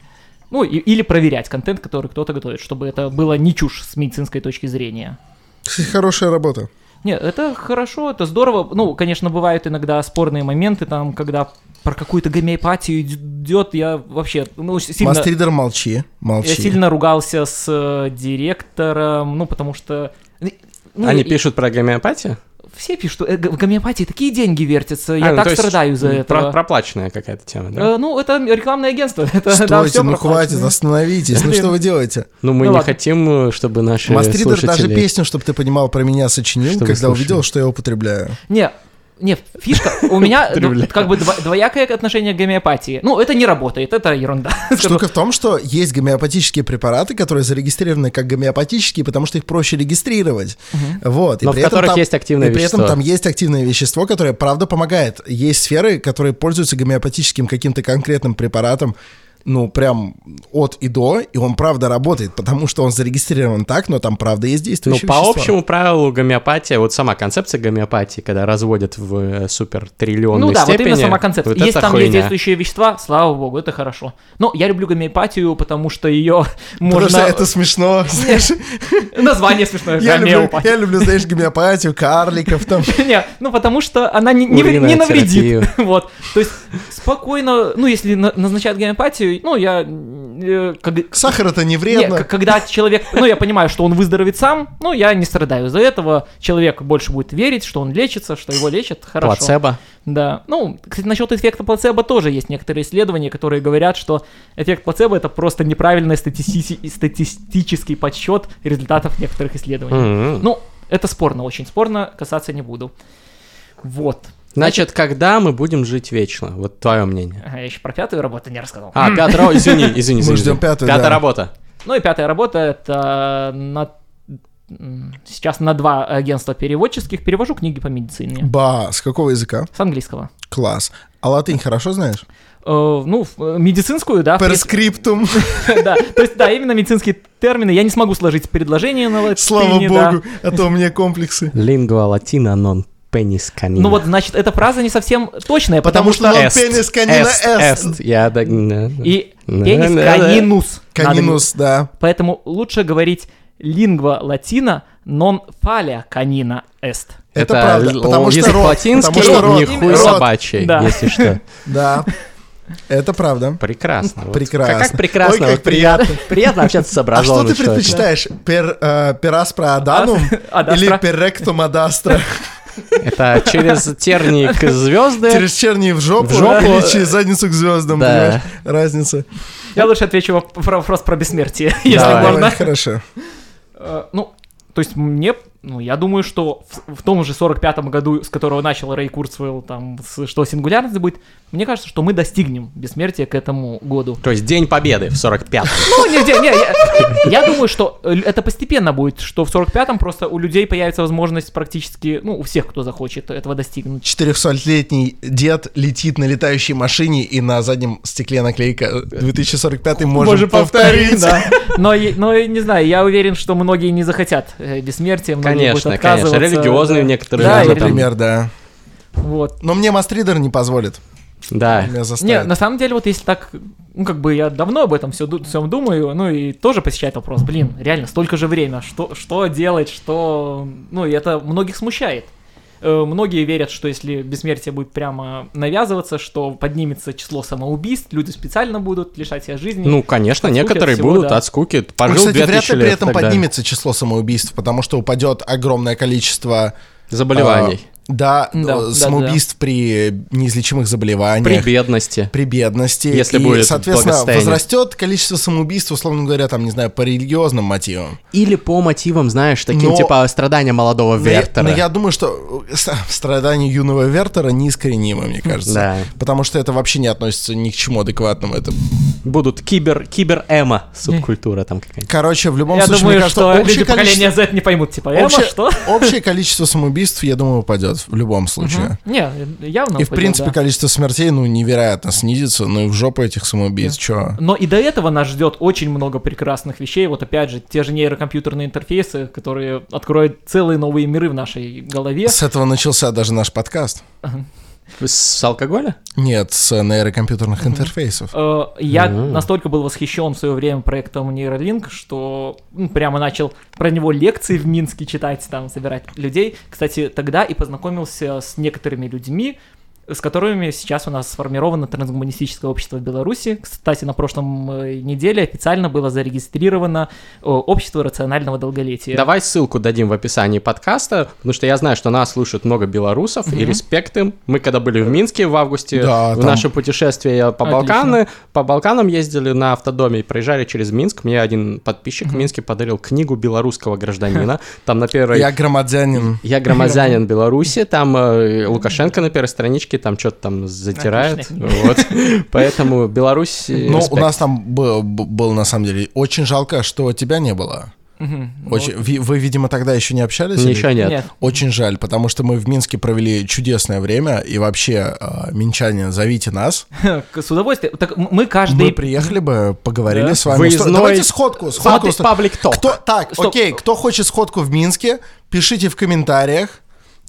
Ну, и- или проверять контент, который кто-то готовит, чтобы это было не чушь с медицинской точки зрения. Кстати, Хорошая работа. Нет, это хорошо, это здорово. Ну, конечно, бывают иногда спорные моменты, там, когда про какую-то гомеопатию идет, я вообще, ну, сильно, Мастридер, молчи, я молчи. сильно ругался с э, директором, ну, потому что... ну, Они и- пишут про гомеопатию? Все пишут, э, в гомеопатии такие деньги вертятся, я А, ну, так страдаю за м, это. про- проплаченная какая-то тема, да? Э, ну, это рекламное агентство, это, да, Стойте, все ну хватит, остановитесь. Ну что вы делаете? Ну, мы ну не ладно. хотим, э, чтобы наши Мастридер даже слушатели... песню, чтобы ты понимал, про меня сочинил, Что вы когда слушали? увидел, что я употребляю. Не, не, фишка, у меня ну, как бы дво- двоякое отношение к гомеопатии. Ну, это не работает, это ерунда. Штука в том, что есть гомеопатические препараты, которые зарегистрированы как гомеопатические, потому что их проще регистрировать. Вот. Но в которых есть активное И при этом вещество. там есть активное вещество, которое правда помогает. Есть сферы, которые пользуются гомеопатическим каким-то конкретным препаратом, ну, прям от и до, и он правда работает, потому что он зарегистрирован так, но там правда есть Ну, действующее по общему правилу гомеопатия, вот сама концепция гомеопатии, когда разводят в э, супер триллионной Ну да, вот степени, именно сама концепция. вот Есть там хуйня. есть действующие вещества, слава богу, это хорошо. Но я люблю гомеопатию, потому что ее Потому можно... что это смешно, знаешь. Название смешное, Я люблю, гомеопатия. я люблю, знаешь, гомеопатию, карликов там. Не, ну потому что она не, навредит. Вот. То есть спокойно, ну если на- назначают гомеопатию, ну я... э, как- Сахар это не вредно. к- когда человек, ну я понимаю, что он выздоровеет сам, ну я не страдаю из-за этого. Человек больше будет верить, что он лечится, что его лечат, хорошо. Плацебо. Да. Ну, кстати, насчет эффекта плацебо тоже есть некоторые исследования, которые говорят, что эффект плацебо это просто неправильный статисти- статистический подсчет результатов некоторых исследований. М. Ну, это спорно, очень спорно, касаться не буду. Вот. Значит, когда мы будем жить вечно? Вот твое мнение. Ага, Я еще про пятую работу не рассказал. А, пятая работа, извини, извини, извини. ждем пятую, Пятая да. работа. Ну и пятая работа это на сейчас на два агентства переводческих перевожу книги по медицине Ба, с какого языка? с английского. Класс. А латынь хорошо знаешь? Э, ну, э, медицинскую, да. scriptum. да. То есть, да, именно медицинские термины. Я не смогу сложить предложение на латыни, Слава богу, а то у меня комплексы. Лингва латина нон пенис канина. Ну вот, значит, эта фраза не совсем точная, Потому потому, что что... non penis canina est. Я да... да. И пенис канинус. Канинус, да. Поэтому лучше говорить лингва латина non falia canina est. Это правда, л- потому что род, латинский, потому что род, не хуй род. собачий, Да. если что. Да, это правда. Прекрасно. вот. Прекрасно. Как, как прекрасно. Ой, как вот приятно. приятно. Общаться с А что образованным ты предпочитаешь? Пер, э, пераспра аданум или перректум адастра? Это через тернии к звезды. Через черни в жопу, В жопу. или через задницу к звездам, Да. понимаешь? Разница. Я лучше отвечу воп- про вопрос про бессмертие, если Давай. можно. Давай, хорошо. Э, Ну, то есть мне, ну, я думаю, что в, в том же 45-м году, с которого начал Рэй Курцвелл, там, с- что сингулярность будет, мне кажется, что мы достигнем бессмертия к этому году. То есть День Победы в 45-м. Ну, не, не, не, я, я думаю, что э, это постепенно будет, что в 45-м просто у людей появится возможность практически, ну, у всех, кто захочет этого достигнуть. 400-летний дед летит на летающей машине, и на заднем стекле наклейка 2045 можем повторить. да. Но, но не знаю, я уверен, что многие не захотят э, бессмертия, Конечно, конечно. отказываться. Религиозные да. некоторые Да, люди и там. Например, да. Вот. Но мне Мастридер не позволит. Да. Меня Не, на самом деле, вот если так, ну, как бы я давно об этом все, всем думаю, ну, и тоже посещает вопрос, блин, реально, столько же время, что, что делать, что, ну, и это многих смущает. Э, Многие верят, что если бессмертие будет прямо навязываться, что поднимется число самоубийств, люди специально будут лишать себя жизни. Ну, конечно, От некоторые от всего, будут да. от скуки. Ну, Пожил кстати, 2000 вряд ли при этом тогда. поднимется число самоубийств, потому что упадет огромное количество Заболеваний. Да, Да, э, да, самоубийств при неизлечимых заболеваниях. При бедности. при бедности. Если и, будет соответственно, возрастет количество самоубийств, условно говоря, там, не знаю, по религиозным мотивам. Или по мотивам, знаешь, таким Но- типа страдания молодого Но я- Вертера. Но я думаю, что э, страдания юного Вертера неискоренимы, мне кажется. Да. Потому что это вообще не относится ни к чему адекватному. Это... Будут кибер, кибер-эмо, субкультура там какая-нибудь. Короче, в любом я случае, думаю, мне кажется, что общее люди количество- поколения Z не поймут, типа, Эма, общее- что? общее количество самоубийств, я думаю, упадет в любом случае. Не, явно И, в упадет, принципе, да. количество смертей, ну, невероятно снизится, ну, и в жопу этих самоубийств, чё? Но и до этого нас ждет очень много прекрасных вещей. Вот опять же, те же нейрокомпьютерные интерфейсы, которые откроют целые новые миры в нашей голове. С этого начался даже наш подкаст. С алкоголя? Нет, с нейрокомпьютерных интерфейсов. Э, Я настолько был восхищен в свое время проектом Нейролинк, что ну, прямо начал про него лекции в Минске читать, там, собирать людей. Кстати, тогда и познакомился с некоторыми людьми, с которыми сейчас у нас сформировано трансгуманистическое общество в Беларуси. Кстати, на прошлом э, неделе официально было зарегистрировано общество рационального долголетия. Давай ссылку дадим в описании подкаста, потому что я знаю, что нас слушают много белорусов, и респект им. Мы когда были в Минске в августе, Да, в там- наше путешествие по Отлично. Балканы, по Балканам ездили на автодоме и проезжали через Минск. Мне один подписчик в Минске подарил книгу белорусского гражданина. Там на первой... Я громадянин. Я громадянин Беларуси, там э, Лукашенко на первой страничке там что-то там затирает, Отличная вот. Поэтому Беларусь... э, Ну, у нас там был, был, на самом деле, очень жалко, что тебя не было. Мгм. Очень, ви- вы, видимо, тогда еще не общались? или- Еще нет. Нет. Очень жаль, потому что мы в Минске провели чудесное время, и вообще, э, минчане, зовите нас. С удовольствием. Так мы каждый... Мы приехали бы, поговорили Да. с вами. Выездной- Давайте сходку. сходку паблик ток. Кто, так, Стоп. окей, кто хочет сходку в Минске, пишите в комментариях,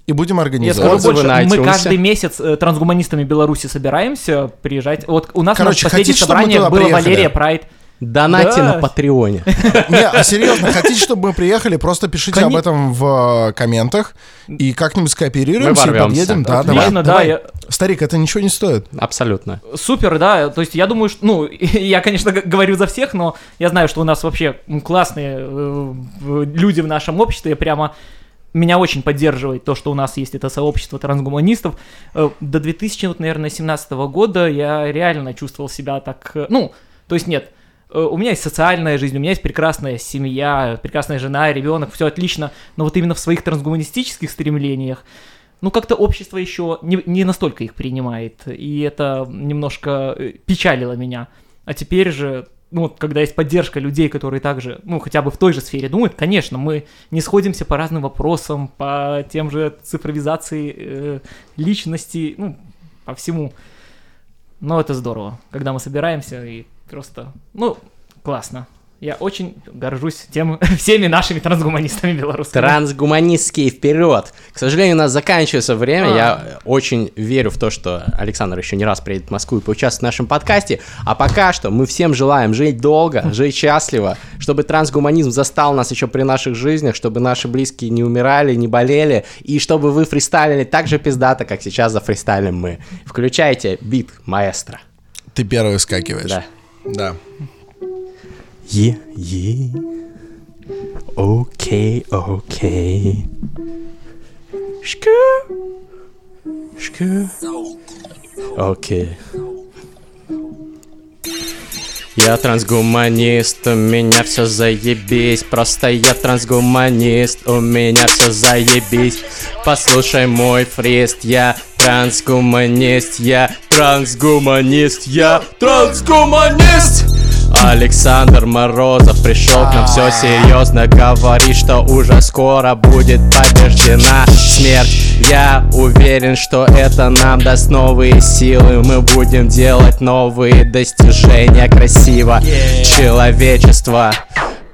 и будем Я организовывать. скажу Отзывы больше, на мы каждый месяц э, трансгуманистами Беларуси собираемся приезжать. Вот у нас Короче, на последнее хотите, собрание было приехали? Валерия Прайд. Донати Да. на Патреоне. Не, а серьезно, хотите, чтобы мы приехали, просто пишите Кони- об этом в э, комментах, и как-нибудь скооперируемся Мы и подъедем. Да, Отлично, давай, да, давай. я- Старик, это ничего не стоит. Абсолютно. Супер, да. То есть я думаю, что, ну, я, конечно, говорю за всех, но я знаю, что у нас вообще классные э, люди в нашем обществе. Прямо меня очень поддерживает то, что у нас есть это сообщество трансгуманистов. Э, До 2000, вот, наверное, 17 года я реально чувствовал себя так, э, ну, то есть нет, э, у меня есть социальная жизнь, у меня есть прекрасная семья, прекрасная жена, ребенок, все отлично, но вот именно в своих трансгуманистических стремлениях ну, как-то общество еще не, не настолько их принимает, и это немножко печалило меня. А теперь же, ну, вот, когда есть поддержка людей, которые также, ну, хотя бы в той же сфере думают, конечно, мы не сходимся по разным вопросам, по тем же цифровизации э, личности, ну, по всему. Но это здорово, когда мы собираемся и просто, ну, классно. Я очень горжусь тем, всеми нашими трансгуманистами белорусскими. Трансгуманистские вперед! К сожалению, у нас заканчивается время. А. Я очень верю в то, что Александр еще не раз приедет в Москву и поучаствует в нашем подкасте. А пока что мы всем желаем жить долго, жить счастливо, чтобы трансгуманизм застал нас еще при наших жизнях, чтобы наши близкие не умирали, не болели, и чтобы вы фристайлили так же пиздато, как сейчас зафристайлим мы. Включайте бит маэстро. Ты первый скакиваешь. Да. Да. Е, е. Окей, окей. Шку. Шку. Окей. Я трансгуманист, у меня все заебись Просто я трансгуманист, у меня все заебись Послушай мой фрист, я трансгуманист Я трансгуманист, я трансгуманист Александр Морозов пришел к нам все серьезно Говорит, что уже скоро будет побеждена смерть. Я уверен, что это нам даст новые силы. Мы будем делать новые достижения красиво. Человечество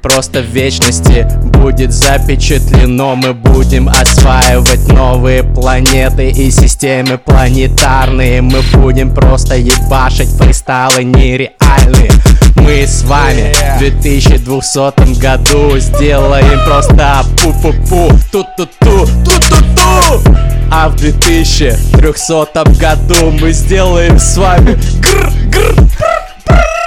Просто в вечности будет запечатлено. Мы будем осваивать новые планеты и системы планетарные. Мы будем просто ебашить фристайлы нереальные. Мы с вами в 2200 году Сделаем просто пу-пу-пу Ту-ту-ту, ту-ту-ту. А в 2300 году мы сделаем с вами гр-гр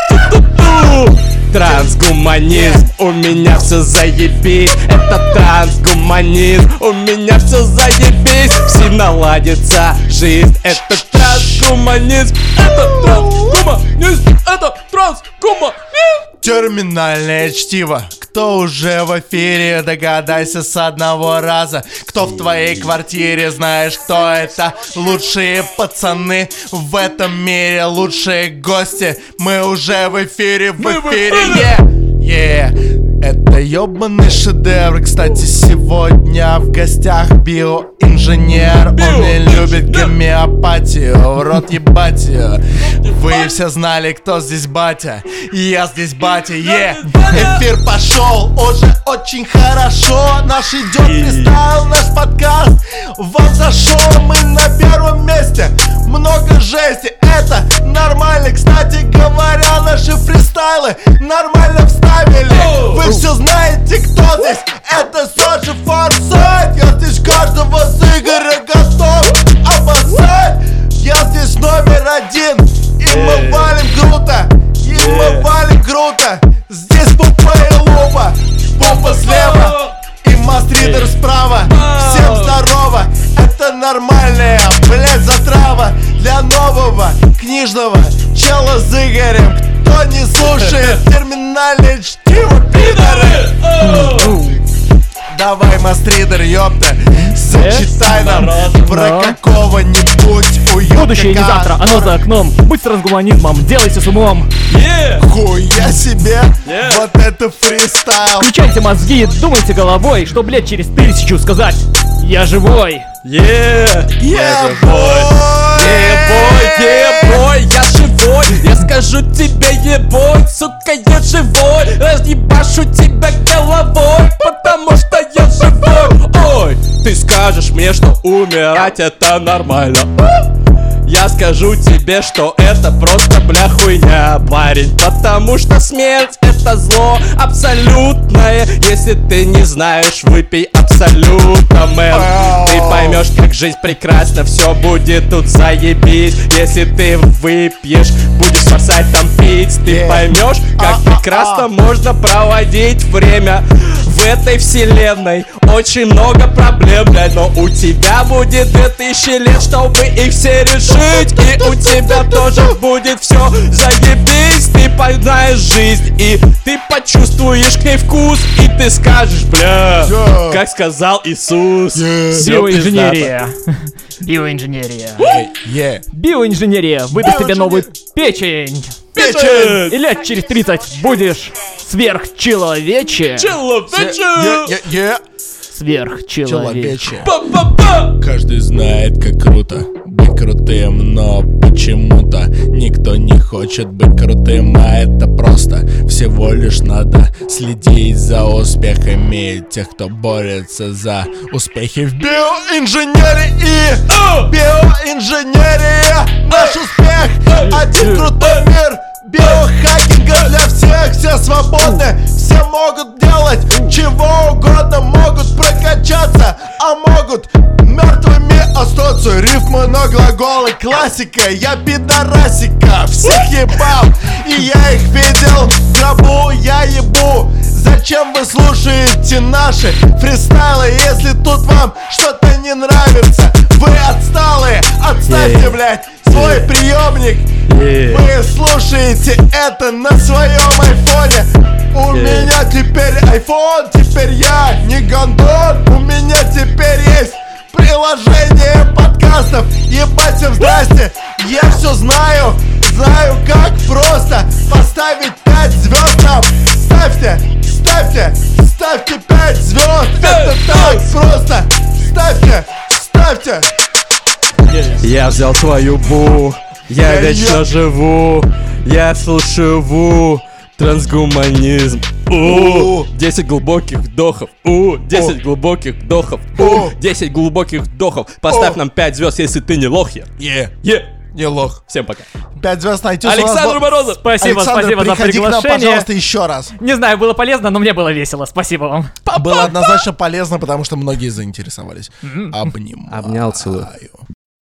Ту-ту-ту Трансгуманизм, у меня все заебись. Это трансгуманизм, у меня все заебись. Все наладится жизнь. Это трансгуманизм, это трансгуманизм. Это трансгуманизм Терминальное чтиво. Кто уже в эфире, догадайся с одного раза. Кто в твоей квартире, знаешь, кто это? Лучшие пацаны в этом мире, лучшие гости. Мы уже в эфире, в эфире, е, е. Это ёбаный шедевр. Кстати, сегодня в гостях биоинженер. Он не любит гомеопатию. В рот ебать ее Вы все знали, кто здесь батя. Я здесь батя, е Эфир пошел, уже очень хорошо. Наш идет фристайл, наш подкаст. Вам зашел, мы на первом месте. Много жести, это нормально. Кстати говоря, наши фристайлы Нормально вставили. Вы все знаете, кто здесь? Это Сочи Форсайт. Я здесь каждого с Игоря готов обоссать. Я здесь номер один. И мы валим круто. И мы валим круто. Здесь пупа и лупа Пупа слева. И мастридер справа нового книжного чела с Игорем. Кто не слушает терминальное чтиво, пидоры! Давай, мастридер, ёпта Зачитай нам про какого-нибудь уёбка Будущее не завтра, оно за окном. Будь с трансгуманизмом, делайте с умом. Хуя себе, вот это фристайл! Включайте мозги, думайте головой, что, блядь, через тысячу сказать «Я живой». Yeah, Yeah, Ебой, ебой, я живой. Я скажу тебе ебой, сука, я живой. Разъебашу тебя головой, потому что я живой. Ой, ты скажешь мне, что умирать это нормально. Я скажу тебе, что это просто бля хуйня, парень Потому что смерть это зло абсолютное. Если ты не знаешь, выпей абсолютно, мэн Ты поймешь, как жизнь прекрасна, все будет тут заебись. Если ты выпьешь, будешь форсать там пить. Ты поймешь, как прекрасно можно проводить время в этой вселенной. Очень много проблем, блядь, но у тебя будет 2000 лет, чтобы их все решить. И у тебя тоже будет все заебись. Ты познаешь жизнь и ты почувствуешь к ней вкус И ты скажешь, бля, Yeah. как сказал Иисус Yeah. Биоинженерия. Биоинженерия. Е, Биоинженерия выдаст тебе новую печень. печень! И лет через 30 будешь сверхчеловече. Человече! Сверхчеловече. Каждый знает, как круто быть крутым, но почему-то никто не хочет быть крутым, а это просто всего лишь надо следить за успехами тех, кто борется за успехи в биоинженерии. Биоинженерия, наш успех, один крутой мир. Биохакинга для всех, все свободны, все могут делать чего угодно, могут прокачаться, а могут мертвыми остаться. Рифмы на глаголы, классика, я пидорасика, всех ебал, и я их видел. В гробу, я ебу. Зачем вы слушаете наши фристайлы, если тут вам что-то не нравится? Вы отсталые, отставьте, блядь, свой приемник. Вы слушаете это на своем айфоне. У меня теперь айфон, теперь я не гондон. У меня теперь есть приложение подкастов. Ебать всем здрасте, я все знаю Знаю как просто поставить 5 звезд нам Ставьте, ставьте, ставьте 5 звезд Это так просто. Ставьте, ставьте. Я взял твою бу, я Я вечно ё- живу, я слушаю ву, трансгуманизм. У, У. 10 глубоких вдохов. У, 10 глубоких вдохов. У, У. 10 глубоких вдохов. Поставь нам 5 звезд, если ты не лох. я. Е, Е. не лох Всем пока. 5 звезд найти Александр Морозов. Спасибо, Александр, спасибо за приходи к нам, приглашение. пожалуйста, еще раз. Не знаю, было полезно, но мне было весело. Спасибо вам. Было однозначно полезно, потому что многие заинтересовались. Обнимаю. Обнял, целую.